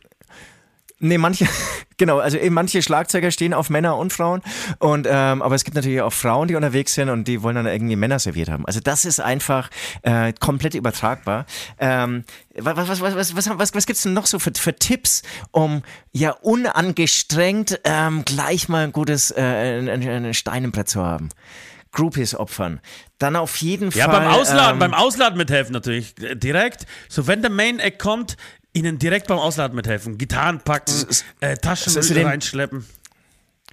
Nee, manche, <laughs> genau, also eben manche Schlagzeuger stehen auf Männer und Frauen. Und ähm, aber es gibt natürlich auch Frauen, die unterwegs sind und die wollen dann irgendwie Männer serviert haben. Also das ist einfach äh, komplett übertragbar. Ähm, was, was, was, was, was, was, was gibt's denn noch so für, für Tipps, um ja unangestrengt ähm, gleich mal ein gutes äh, ein, ein, ein Stein im Brett zu haben? Groupies opfern. Dann auf jeden Ja, Fall. beim Ausladen, ähm, beim Ausladen mithelfen natürlich. Direkt. So, wenn der Main Act kommt, ihnen direkt beim Ausladen mithelfen. Gitarren packen, äh, Taschen reinschleppen.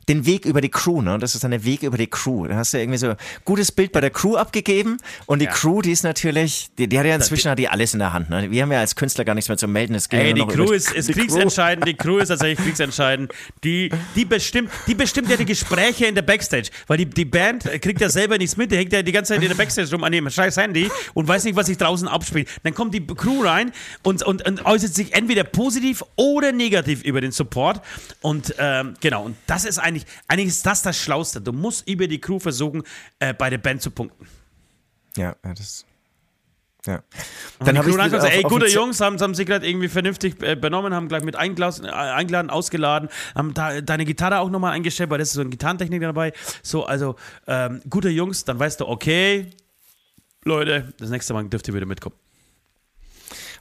Den Weg über die Crew, ne? Das ist dann der Weg über die Crew. Da hast du irgendwie so ein gutes Bild bei der Crew abgegeben und die Crew, die ist natürlich, die, die hat ja inzwischen hat die alles in der Hand. Ne? Wir haben ja als Künstler gar nichts mehr zu melden. Es geht Ey, die Crew ist, ist die Crew. kriegsentscheidend, die Crew ist tatsächlich kriegsentscheidend. Die, die, bestimmt, die bestimmt ja die Gespräche in der Backstage, weil die, die Band kriegt ja selber nichts mit, die hängt ja die ganze Zeit in der Backstage rum an dem scheiß Handy und weiß nicht, was sich draußen abspielt. Dann kommt die Crew rein und, und, und äußert sich entweder positiv oder negativ über den Support und ähm, genau, und das ist eigentlich, eigentlich ist das das Schlauste. Du musst über die Crew versuchen, äh, bei der Band zu punkten. Ja, ja, das. Ja. Dann die hab Crew ich auf- ey, gute Jungs, haben, haben sich gerade irgendwie vernünftig äh, benommen, haben gleich mit eingeladen, äh, eingeladen ausgeladen, haben da, deine Gitarre auch nochmal eingestellt, weil das ist so ein Gitarrentechniker dabei. So, also, ähm, gute Jungs, dann weißt du, okay, Leute, das nächste Mal dürft ihr wieder mitkommen.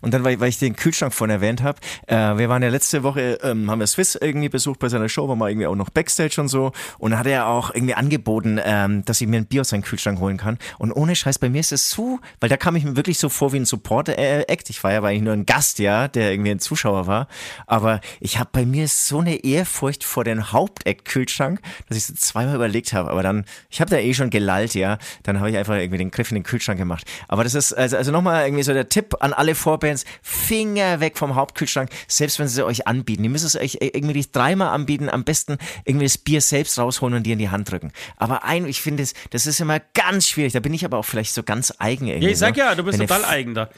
Und dann, weil, weil ich den Kühlschrank vorhin erwähnt habe, äh, wir waren ja letzte Woche, ähm, haben wir Swiss irgendwie besucht bei seiner Show, war mal irgendwie auch noch Backstage und so. Und dann hat er auch irgendwie angeboten, ähm, dass ich mir ein Bier aus seinem Kühlschrank holen kann. Und ohne Scheiß, bei mir ist es so, weil da kam ich mir wirklich so vor wie ein Support-Act. Ich war ja eigentlich nur ein Gast, ja, der irgendwie ein Zuschauer war. Aber ich habe bei mir so eine Ehrfurcht vor den Hauptact-Kühlschrank, dass ich so zweimal überlegt habe. Aber dann, ich habe da eh schon gelallt, ja. Dann habe ich einfach irgendwie den Griff in den Kühlschrank gemacht. Aber das ist, also, also nochmal irgendwie so der Tipp an alle Vorbands, Finger weg vom Hauptkühlschrank, selbst wenn sie euch anbieten. Ihr müsst es euch irgendwie dreimal anbieten, am besten irgendwie das Bier selbst rausholen und dir in die Hand drücken. Aber ein, ich finde, das, das ist immer ganz schwierig. Da bin ich aber auch vielleicht so ganz eigen irgendwie. Ja, ich sag so. ja, du bist total eigen da.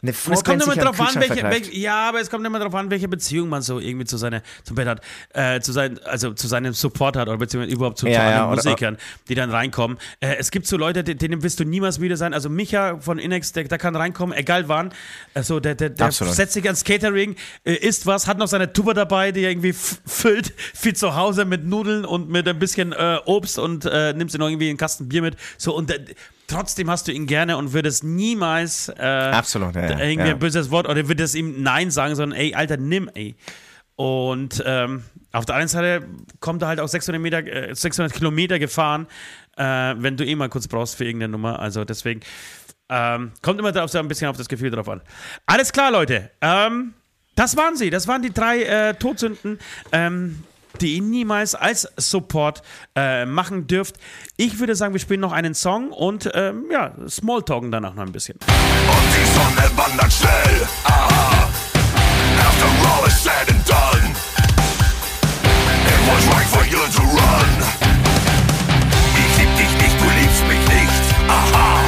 Eine es kommt immer drauf an, welche, welche, ja, aber es kommt immer drauf an, welche Beziehung man so irgendwie zu seiner, zum Bett hat, äh, zu sein, also zu seinem Support hat oder beziehungsweise überhaupt zu, Ja, zu ja, anderen oder- Musikern, die dann reinkommen. Äh, es gibt so Leute, de- denen wirst du niemals müde sein. Also Micha von Inex, der, der kann reinkommen, egal wann. Also der, der, der Absolut. setzt sich ans Catering, äh, isst was, hat noch seine Tuba dabei, die er irgendwie füllt, viel zu Hause mit Nudeln und mit ein bisschen äh, Obst und äh, nimmst dir noch irgendwie einen Kasten Bier mit. So und äh, trotzdem hast du ihn gerne und würdest niemals äh, Absolut, ja, ja, irgendwie ein böses Wort oder würdest ihm Nein sagen, sondern ey, Alter, nimm, ey. Und ähm, auf der einen Seite kommt er halt auch 600, Meter, äh, 600 Kilometer gefahren, äh, wenn du eh mal kurz brauchst für irgendeine Nummer. Also deswegen ähm, kommt immer da so ein bisschen auf das Gefühl drauf an. Alles klar, Leute. Ähm, das waren sie. Das waren die drei äh, Todsünden. Ähm, die ihr niemals als Support äh, machen dürft. Ich würde sagen, wir spielen noch einen Song und ähm, ja, Smalltalken danach noch ein bisschen. Und die Sonne wandert schnell. Aha. After all is said and done, it was right for you to run. Ich lieb dich nicht, du liebst mich nicht. Aha.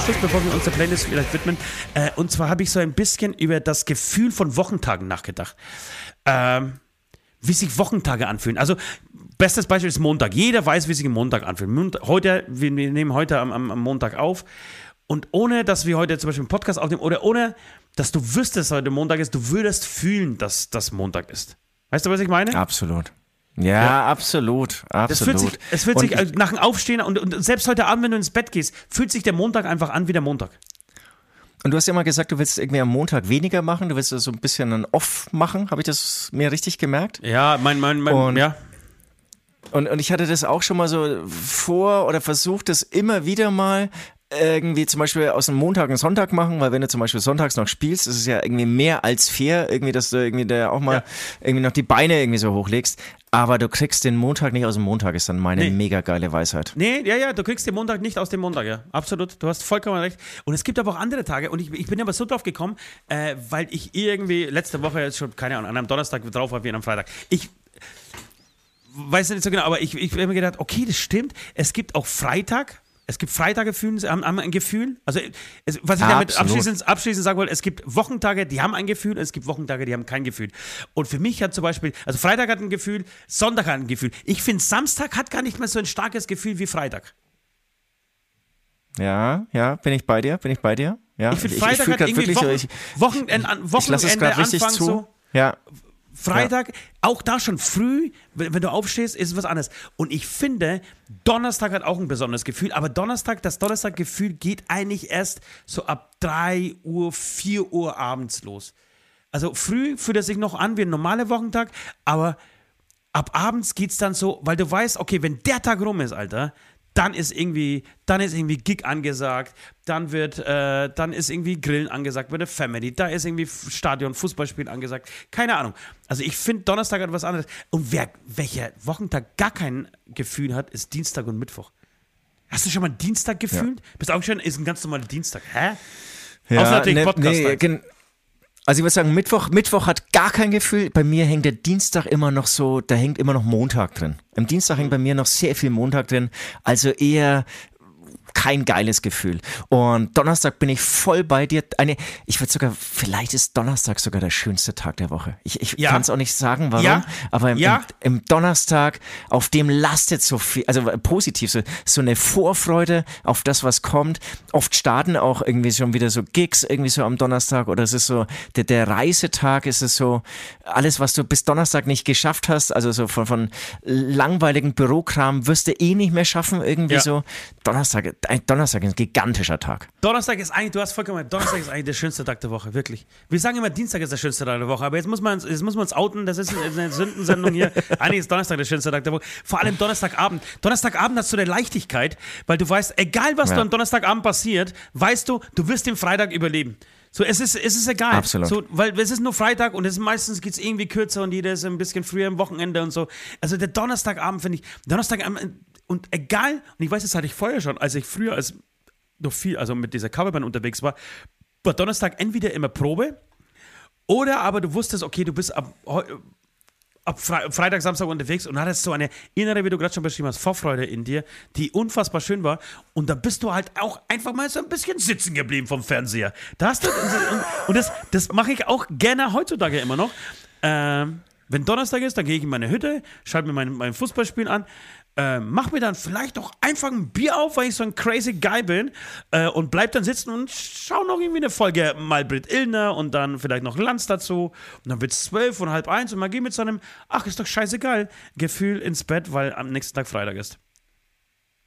Zum Schluss, bevor wir uns der Playlist vielleicht widmen. Äh, und zwar habe ich so ein bisschen über das Gefühl von Wochentagen nachgedacht. Ähm, wie sich Wochentage anfühlen. Also, bestes Beispiel ist Montag. Jeder weiß, wie sich ein Montag anfühlt. Mont- Heute, wir nehmen heute am, am, am Montag auf. Und ohne, dass wir heute zum Beispiel einen Podcast aufnehmen oder ohne, dass du wüsstest, dass heute Montag ist, du würdest fühlen, dass das Montag ist. Weißt du, was ich meine? Absolut. Ja, absolut. Das fühlt Absolut. sich, es fühlt Und sich ich- äh, nach dem Aufstehen und, und selbst heute Abend, wenn du ins Bett gehst, fühlt sich der Montag einfach an wie der Montag. Und du hast ja immer gesagt, du willst irgendwie am Montag weniger machen, du willst so ein bisschen ein Off machen. Habe ich das mir richtig gemerkt? Ja, mein, mein, mein Und- ja. Und, und ich hatte das auch schon mal so vor oder versucht, das immer wieder mal irgendwie zum Beispiel aus dem Montag einen Sonntag machen, weil wenn du zum Beispiel sonntags noch spielst, ist es ja irgendwie mehr als fair, irgendwie, dass du irgendwie da auch mal Ja. irgendwie noch die Beine irgendwie so hochlegst. Aber du kriegst den Montag nicht aus dem Montag, ist dann meine Nee. mega geile Weisheit. Nee, ja, ja, du kriegst den Montag nicht aus dem Montag, ja. Absolut, du hast vollkommen recht. Und es gibt aber auch andere Tage und ich, ich bin aber so drauf gekommen, äh, weil ich irgendwie letzte Woche jetzt schon, keine Ahnung, an einem Donnerstag drauf war wie an einem Freitag. Ich weiß nicht so genau, aber ich, ich habe mir gedacht, okay, das stimmt. Es gibt auch Freitag. Es gibt Freitage, fühlen, sie- haben, haben ein Gefühl. Also, es, was ich damit Absolut. abschließend, abschließend sagen wollte, es gibt Wochentage, die haben ein Gefühl, es gibt Wochentage, die haben kein Gefühl. Und für mich hat zum Beispiel, also Freitag hat ein Gefühl, Sonntag hat ein Gefühl. Ich finde, Samstag hat gar nicht mehr so ein starkes Gefühl wie Freitag. Ja, ja, bin ich bei dir, bin ich bei dir. Ja, Ich finde, Freitag fühl hat grad irgendwie so, Wochen, ich, Wochenend, an, ich lasse es Wochenende, gerade richtig Anfang zu. so. Ja, Freitag, auch da schon früh, wenn, du aufstehst, ist es was anderes. Und ich finde, Donnerstag hat auch ein besonderes Gefühl, aber Donnerstag, das Donnerstag-Gefühl geht eigentlich erst so ab 3 Uhr, 4 Uhr abends los. Also früh fühlt es sich noch an wie ein normaler Wochentag, aber ab abends geht's dann so, weil du weißt, okay, wenn der Tag rum ist, Alter, dann ist irgendwie, dann ist irgendwie Gig angesagt, dann wird, äh, dann ist irgendwie Grillen angesagt mit der Family, da ist irgendwie Stadion, Fußballspielen angesagt, keine Ahnung. Also ich finde, Donnerstag hat was anderes. Und wer, welcher Wochentag gar kein Gefühl hat, ist Dienstag und Mittwoch. Hast du schon mal Dienstag gefühlt? Bist auch schon, ist ein ganz normaler Dienstag. Hä? Außer natürlich ne, Podcast nee, halt. Also ich würde sagen, Mittwoch, Mittwoch hat gar kein Gefühl. Bei mir hängt der Dienstag immer noch so, da hängt immer noch Montag drin. Im Dienstag hängt bei mir noch sehr viel Montag drin. Also eher kein geiles Gefühl. Und Donnerstag bin ich voll bei dir. Eine, ich würde sogar, vielleicht ist Donnerstag sogar der schönste Tag der Woche. Ich, ich Ja. kann es auch nicht sagen, warum, Ja. aber im, Ja. im, im Donnerstag, auf dem lastet so viel, also positiv, so, so eine Vorfreude auf das, was kommt. Oft starten auch irgendwie schon wieder so Gigs irgendwie so am Donnerstag oder es ist so der, der Reisetag, ist es so alles, was du bis Donnerstag nicht geschafft hast, also so von, von langweiligen Bürokram wirst du eh nicht mehr schaffen, irgendwie so. Donnerstag, ein Donnerstag ist ein gigantischer Tag. Donnerstag ist eigentlich, du hast vollkommen recht, Donnerstag ist eigentlich der schönste Tag der Woche, wirklich. Wir sagen immer, Dienstag ist der schönste Tag der Woche, aber jetzt muss man, uns- jetzt muss man uns outen, das ist eine Sündensendung hier. <laughs> Eigentlich ist Donnerstag der schönste Tag der Woche. Vor allem Donnerstagabend. Donnerstagabend hast du eine Leichtigkeit, weil du weißt, egal was Ja. du am Donnerstagabend passiert, weißt du, du wirst den Freitag überleben. So, es ist, es ist egal. Absolut. So, weil es ist nur Freitag und es ist, meistens geht es irgendwie kürzer und jeder ist ein bisschen früher am Wochenende und so. Also der Donnerstagabend finde ich, Donnerstagabend und egal, und ich weiß, das hatte ich vorher schon, als ich früher als noch viel, also mit dieser Coverband unterwegs war, war Donnerstag entweder immer Probe oder aber du wusstest, okay, du bist ab, ab Fre Freitag, Samstag unterwegs und hattest so eine innere, wie du gerade schon beschrieben hast, Vorfreude in dir, die unfassbar schön war. Und da bist du halt auch einfach mal so ein bisschen sitzen geblieben vom Fernseher. Da hast du, und, und das, das mache ich auch gerne heutzutage immer noch. Ähm, wenn Donnerstag ist, dann gehe ich in meine Hütte, schalte mir mein, mein Fußballspiel an, äh, mach mir dann vielleicht auch einfach ein Bier auf, weil ich so ein crazy Guy bin äh, und bleib dann sitzen und schau noch irgendwie eine Folge mal Brit Illner und dann vielleicht noch Lanz dazu und dann wird's zwölf und halb eins und man geht mit so einem, ach, ist doch scheißegal, Gefühl ins Bett, weil am nächsten Tag Freitag ist.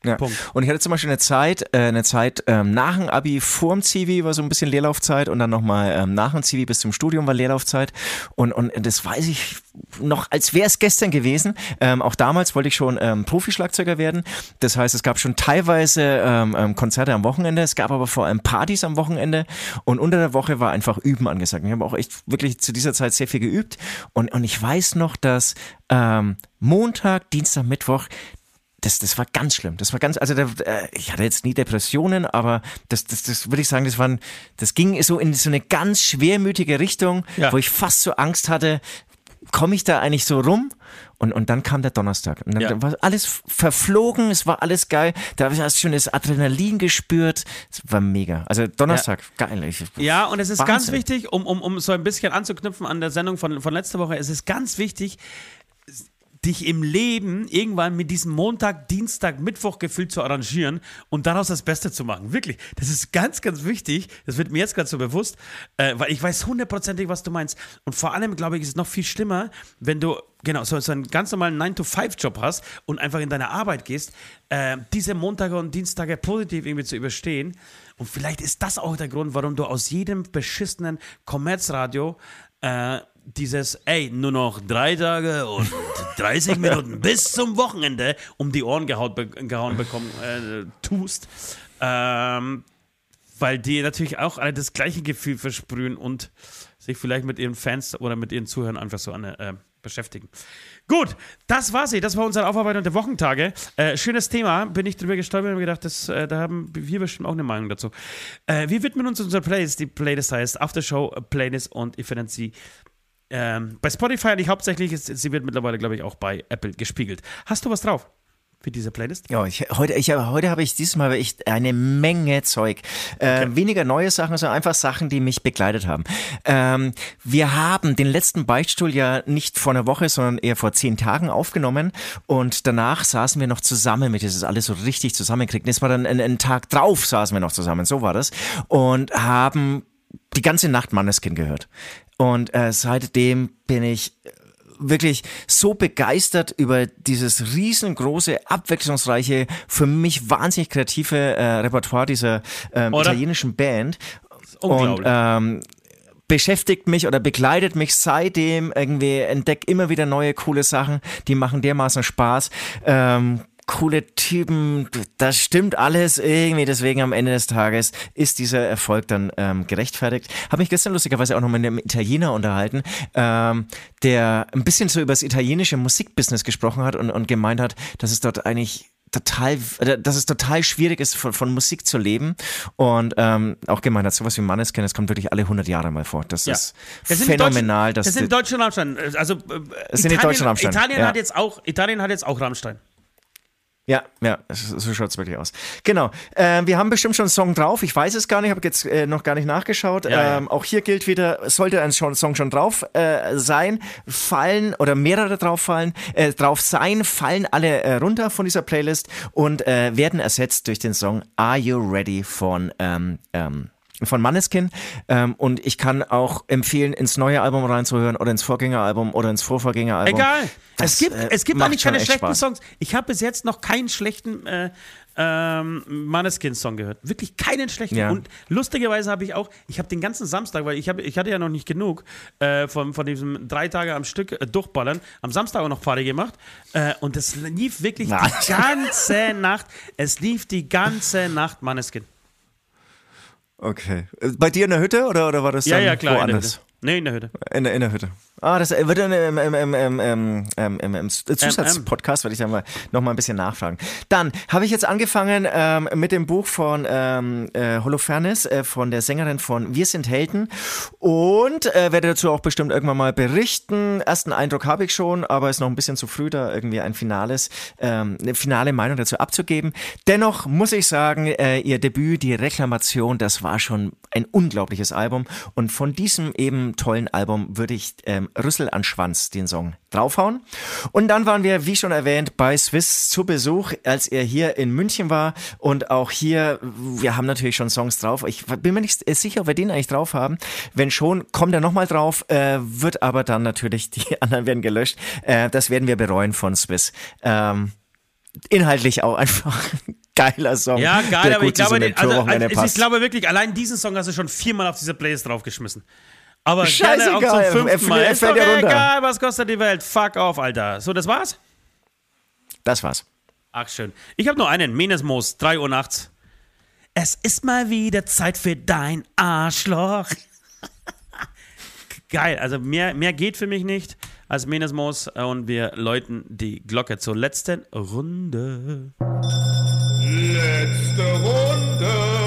Ja. Punkt. Und ich hatte zum Beispiel eine Zeit, äh, eine Zeit ähm, nach dem Abi, vorm Zivi war so ein bisschen Leerlaufzeit und dann nochmal ähm, nach dem Zivi bis zum Studium war Leerlaufzeit. Und, und das weiß ich noch, als wäre es gestern gewesen. Ähm, auch damals wollte ich schon ähm, Profischlagzeuger werden. Das heißt, es gab schon teilweise ähm, ähm, Konzerte am Wochenende, es gab aber vor allem Partys am Wochenende und unter der Woche war einfach Üben angesagt. Ich habe auch echt wirklich zu dieser Zeit sehr viel geübt. Und, und ich weiß noch, dass ähm, Montag, Dienstag, Mittwoch das, das war ganz schlimm. Das war ganz, also da, äh, ich hatte jetzt nie Depressionen, aber das, das, das würde ich sagen, das waren, das ging so in so eine ganz schwermütige Richtung, Ja. wo ich fast so Angst hatte, komme ich da eigentlich so rum? Und, und dann kam der Donnerstag. Und dann Ja. war alles verflogen, es war alles geil. Da habe ich erst schon das Adrenalin gespürt. Es war mega. Also Donnerstag, geil. Ich, Ja, und es ist ganz Wahnsinn. wichtig, um, um, um so ein bisschen anzuknüpfen an der Sendung von, von letzter Woche, es ist ganz wichtig, dich im Leben irgendwann mit diesem Montag, Dienstag, Mittwoch Gefühl zu arrangieren und daraus das Beste zu machen. Wirklich. Das ist ganz, ganz wichtig. Das wird mir jetzt gerade so bewusst, äh, weil ich weiß hundertprozentig, was du meinst. Und vor allem, glaube ich, ist es noch viel schlimmer, wenn du genau so, so einen ganz normalen 9-to-5-Job hast und einfach in deine Arbeit gehst, äh, diese Montage und Dienstage positiv irgendwie zu überstehen. Und vielleicht ist das auch der Grund, warum du aus jedem beschissenen Kommerzradio äh, dieses, ey, nur noch drei Tage und 30 Minuten <laughs> bis zum Wochenende um die Ohren gehauen, be gehauen bekommen äh, tust, ähm, weil die natürlich auch alle das gleiche Gefühl versprühen und sich vielleicht mit ihren Fans oder mit ihren Zuhörern einfach so an, äh, beschäftigen. Gut, das war sie. Das war unsere Aufarbeitung der Wochentage. Äh, schönes Thema. Bin ich drüber gestolpert und hab gedacht, das, äh, da haben wir bestimmt auch eine Meinung dazu. Äh, wir widmen uns unserer Playlist. Die Playlist heißt After Show Playlist und ihr findet sie ähm, bei Spotify eigentlich hauptsächlich. Ist, sie wird mittlerweile, glaube ich, auch bei Apple gespiegelt. Hast du was drauf für diese Playlist? Ja, ich, heute, ich, heute habe ich diesmal echt eine Menge Zeug. Äh, Weniger neue Sachen, sondern einfach Sachen, die mich begleitet haben. Ähm, wir haben den letzten Beichtstuhl ja nicht vor einer Woche, sondern eher vor zehn Tagen aufgenommen und danach saßen wir noch zusammen, mit das alles so richtig zusammenkriegen. Das war dann ein, ein Tag drauf, saßen wir noch zusammen, so war das. Und haben die ganze Nacht Manneskin gehört. Und äh, seitdem bin ich wirklich so begeistert über dieses riesengroße, abwechslungsreiche, für mich wahnsinnig kreative äh, Repertoire dieser Oder? italienischen Band. Und ähm, beschäftigt mich oder begleitet mich seitdem irgendwie, entdeckt immer wieder neue coole Sachen, die machen dermaßen Spaß. Ähm, coole Typen, das stimmt alles irgendwie, deswegen am Ende des Tages ist dieser Erfolg dann ähm, gerechtfertigt. Habe mich gestern lustigerweise auch noch mit einem Italiener unterhalten, ähm, der ein bisschen so über das italienische Musikbusiness gesprochen hat und, und gemeint hat, dass es dort eigentlich total, äh, dass es total schwierig ist, von, von Musik zu leben und ähm, auch gemeint hat, sowas wie Manneskin, das kommt wirklich alle 100 Jahre mal vor. Das Ja. ist Das phänomenal. Dass das sind deutsche Rammstein. Also, äh, Das sind die deutschen Rammstein, Italien, ja. hat jetzt auch, Italien hat jetzt auch Rammstein. Ja, ja, so schaut es wirklich aus. Genau. Ähm, wir haben bestimmt schon einen Song drauf. Ich weiß es gar nicht, habe jetzt äh, noch gar nicht nachgeschaut. Ja, ähm, ja. Auch hier gilt wieder, sollte ein Song schon drauf äh, sein, fallen oder mehrere drauf fallen, äh, drauf sein, fallen alle äh, runter von dieser Playlist und äh, werden ersetzt durch den Song Are You Ready von ähm, ähm, von Manneskin ähm, und ich kann auch empfehlen, ins neue Album reinzuhören oder ins Vorgängeralbum oder ins Vorvorgängeralbum. Egal. Das, es gibt, äh, es gibt eigentlich keine echt schlechten Spaß. Songs. Ich habe bis jetzt noch keinen schlechten äh, ähm, Maneskin-Song gehört. Wirklich keinen schlechten. Ja. Und lustigerweise habe ich auch, ich habe den ganzen Samstag, weil ich, hab, ich hatte ja noch nicht genug äh, von, von diesem drei Tage am Stück äh, durchballern, am Samstag auch noch Party gemacht. Äh, und es lief wirklich Na. die ganze Nacht. Es lief die ganze Nacht Maneskin. Okay. Äh, Bei dir in der Hütte oder, oder war das Ja, dann ja, klar. Woanders? Nee, in der Hütte. In der, in der Hütte. Ah, das wird dann im, im, im, im, im, Zusatzpodcast, werde ich dann mal noch mal ein bisschen nachfragen. Dann habe ich jetzt angefangen ähm, mit dem Buch von ähm, äh, Holofernes, äh, von der Sängerin von Wir sind Helden und äh, werde dazu auch bestimmt irgendwann mal berichten. Ersten Eindruck habe ich schon, aber ist noch ein bisschen zu früh, da irgendwie ein finales, ähm, eine finale Meinung dazu abzugeben. Dennoch muss ich sagen, äh, ihr Debüt, die Reklamation, das war schon ein unglaubliches Album und von diesem eben tollen Album würde ich ähm, Rüssel an Schwanz, den Song, draufhauen. Und dann waren wir, wie schon erwähnt, bei Swiss zu Besuch, als er hier in München war. Und auch hier, wir haben natürlich schon Songs drauf. Ich bin mir nicht sicher, ob wir den eigentlich drauf haben. Wenn schon, kommt er nochmal drauf, äh, wird aber dann natürlich, <laughs> die anderen werden gelöscht. Äh, das werden wir bereuen von Swiss. Ähm, inhaltlich auch einfach ein geiler Song. Ja, geil, aber ich glaube, den, also, also, ich glaube wirklich, allein diesen Song hast du schon viermal auf diese Playlist draufgeschmissen. Aber gerne auch Scheißegal, zum er fünften Mal. er Ist fällt doch ja runter. egal, was kostet die Welt. Fuck off, Alter. So, das war's? Das war's. Ach, schön. Ich habe nur einen. Menesmoos, 3 Uhr nachts. Es ist mal wieder Zeit für dein Arschloch. <laughs> Geil, also mehr, mehr geht für mich nicht als Menesmoos und wir läuten die Glocke zur letzten Runde. Letzte Runde.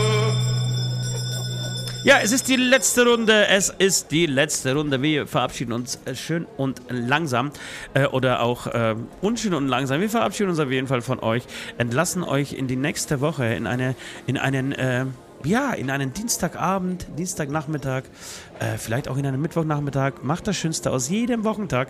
Ja, es ist die letzte Runde. Es ist die letzte Runde. Wir verabschieden uns äh, schön und langsam. Äh, oder auch äh, unschön und langsam. Wir verabschieden uns auf jeden Fall von euch. Entlassen euch in die nächste Woche in eine, in einen, äh, ja, in einen Dienstagabend, Dienstagnachmittag, äh, vielleicht auch in einen Mittwochnachmittag. Macht das Schönste aus jedem Wochentag.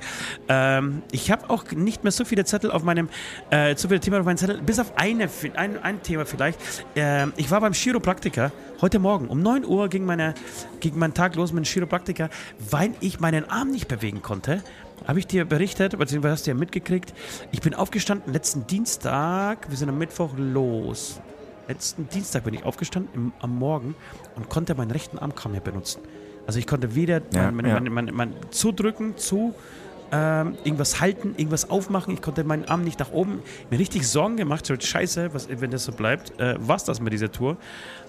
Ähm, ich habe auch nicht mehr so viele Zettel auf meinem, äh, so viele Themen auf meinem Zettel, bis auf eine, ein, ein Thema vielleicht. Ähm, ich war beim Chiropraktiker heute Morgen. Um 9 Uhr ging, meine, ging mein Tag los mit dem Chiropraktiker, weil ich meinen Arm nicht bewegen konnte. Habe ich dir berichtet, beziehungsweise hast du ja mitgekriegt. Ich bin aufgestanden letzten Dienstag, wir sind am Mittwoch los. Letzten Dienstag bin ich aufgestanden im, am Morgen und konnte meinen rechten Arm kaum mehr benutzen. Also ich konnte weder Ja, mein, mein, mein, mein, zudrücken, zu ähm, irgendwas halten, irgendwas aufmachen. Ich konnte meinen Arm nicht nach oben. Mir richtig Sorgen gemacht, so scheiße, was, wenn das so bleibt, äh, was das mit dieser Tour.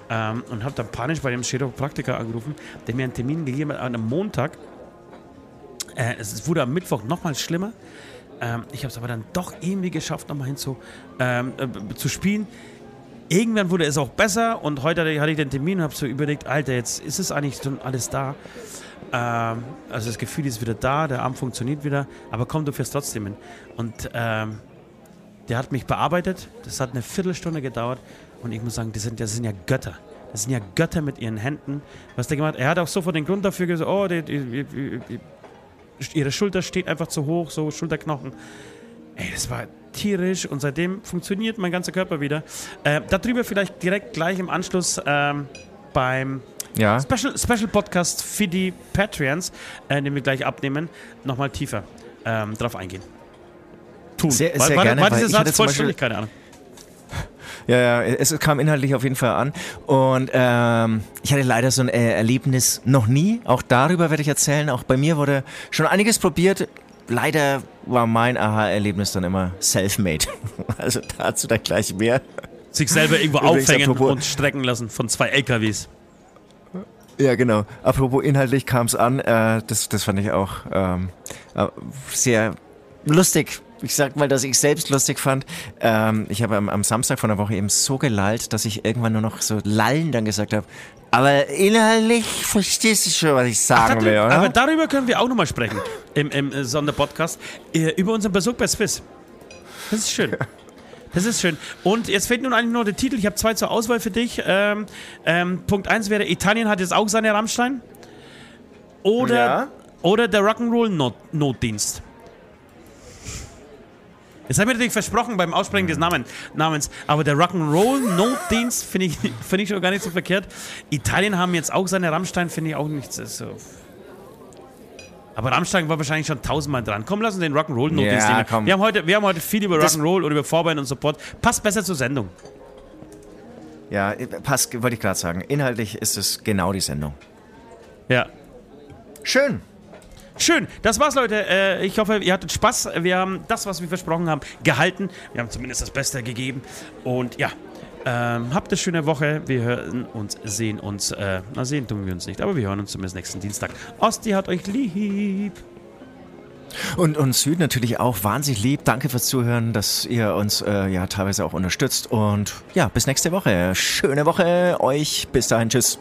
Ähm, und habe dann panisch bei dem Chiropraktiker angerufen, der mir einen Termin gegeben hat an einem Montag. Äh, es wurde am Mittwoch nochmal schlimmer. Ähm, ich habe es aber dann doch irgendwie geschafft, nochmal hinzu ähm, äh, zu spielen. Irgendwann wurde es auch besser und heute hatte ich- den Termin und habe so überlegt, Alter, jetzt ist es eigentlich schon alles da. Ähm, also das Gefühl ist wieder da, der Arm funktioniert wieder, aber komm, du fährst trotzdem hin. Und ähm, der hat mich bearbeitet, das hat eine Viertelstunde gedauert und ich muss sagen, das sind, das sind ja Götter. Das sind ja Götter mit ihren Händen. Was der gemacht hat, er hat auch sofort den Grund dafür gesagt, oh, die, die, die, ihre Schulter steht einfach zu hoch, so Schulterknochen. Ey, das war tierisch und seitdem funktioniert mein ganzer Körper wieder. Äh, darüber vielleicht direkt gleich im Anschluss ähm, beim Ja. Special, Special Podcast für die Patreons, äh, den wir gleich abnehmen, nochmal tiefer ähm, drauf eingehen. Tun. Sehr- war, sehr war, gerne, war dieser Satz vollständig? Keine Ahnung. <laughs> Ja, ja, es kam inhaltlich auf jeden Fall an. Und ähm, ich hatte leider so ein äh, Erlebnis noch nie. Auch darüber werde ich erzählen. Auch bei mir wurde schon einiges probiert. Leider war mein Aha-Erlebnis dann immer self-made. <laughs> Also dazu dann gleich mehr. Sich selber irgendwo aufhängen und strecken lassen von zwei LKWs. Ja, genau. Apropos inhaltlich kam es an. Äh, das, das fand ich auch ähm, äh, sehr lustig. Ich sag mal, dass ich selbst lustig fand. Ähm, ich habe am, am Samstag von der Woche eben so gelallt, dass ich irgendwann nur noch so lallen dann gesagt habe. Aber inhaltlich verstehst du schon, was ich sagen will, oder? aber darüber können wir auch nochmal sprechen im, im äh, Sonderpodcast. Äh, über unseren Besuch bei Swiss. Das ist schön. Das ist schön. Und jetzt fehlt nun eigentlich nur der Titel. Ich habe zwei zur Auswahl für dich. Ähm, ähm, Punkt 1 wäre, Italien hat jetzt auch seine Rammstein. Oder, Ja. oder der Rock'n'Roll Not Notdienst. Das habe ich natürlich versprochen beim Aussprechen des Namen, Namens. Aber der Rock'n'Roll Notdienst finde ich, <laughs> find ich schon gar nicht so verkehrt. Italien haben jetzt auch seine Rammstein, finde ich auch nicht so. Aber Rammstein war wahrscheinlich schon tausendmal dran. Komm, lass uns den Rock'n'Roll Notdienst Ja, nehmen. Wir haben, heute, wir haben heute viel über Rock'n'Roll und über Vorband und Support. Passt besser zur Sendung. Ja, passt, wollte ich gerade sagen. Inhaltlich ist es genau die Sendung. Ja. Schön. Schön, das war's, Leute. Äh, ich hoffe, ihr hattet Spaß. Wir haben das, was wir versprochen haben, gehalten. Wir haben zumindest das Beste gegeben. Und ja, ähm, habt eine schöne Woche. Wir hören uns, sehen uns. Äh, na, sehen tun wir uns nicht, aber wir hören uns zumindest nächsten Dienstag. Osti hat euch lieb. Und uns Süd natürlich auch wahnsinnig lieb. Danke fürs Zuhören, dass ihr uns äh, ja teilweise auch unterstützt. Und ja, bis nächste Woche. Schöne Woche euch. Bis dahin. Tschüss.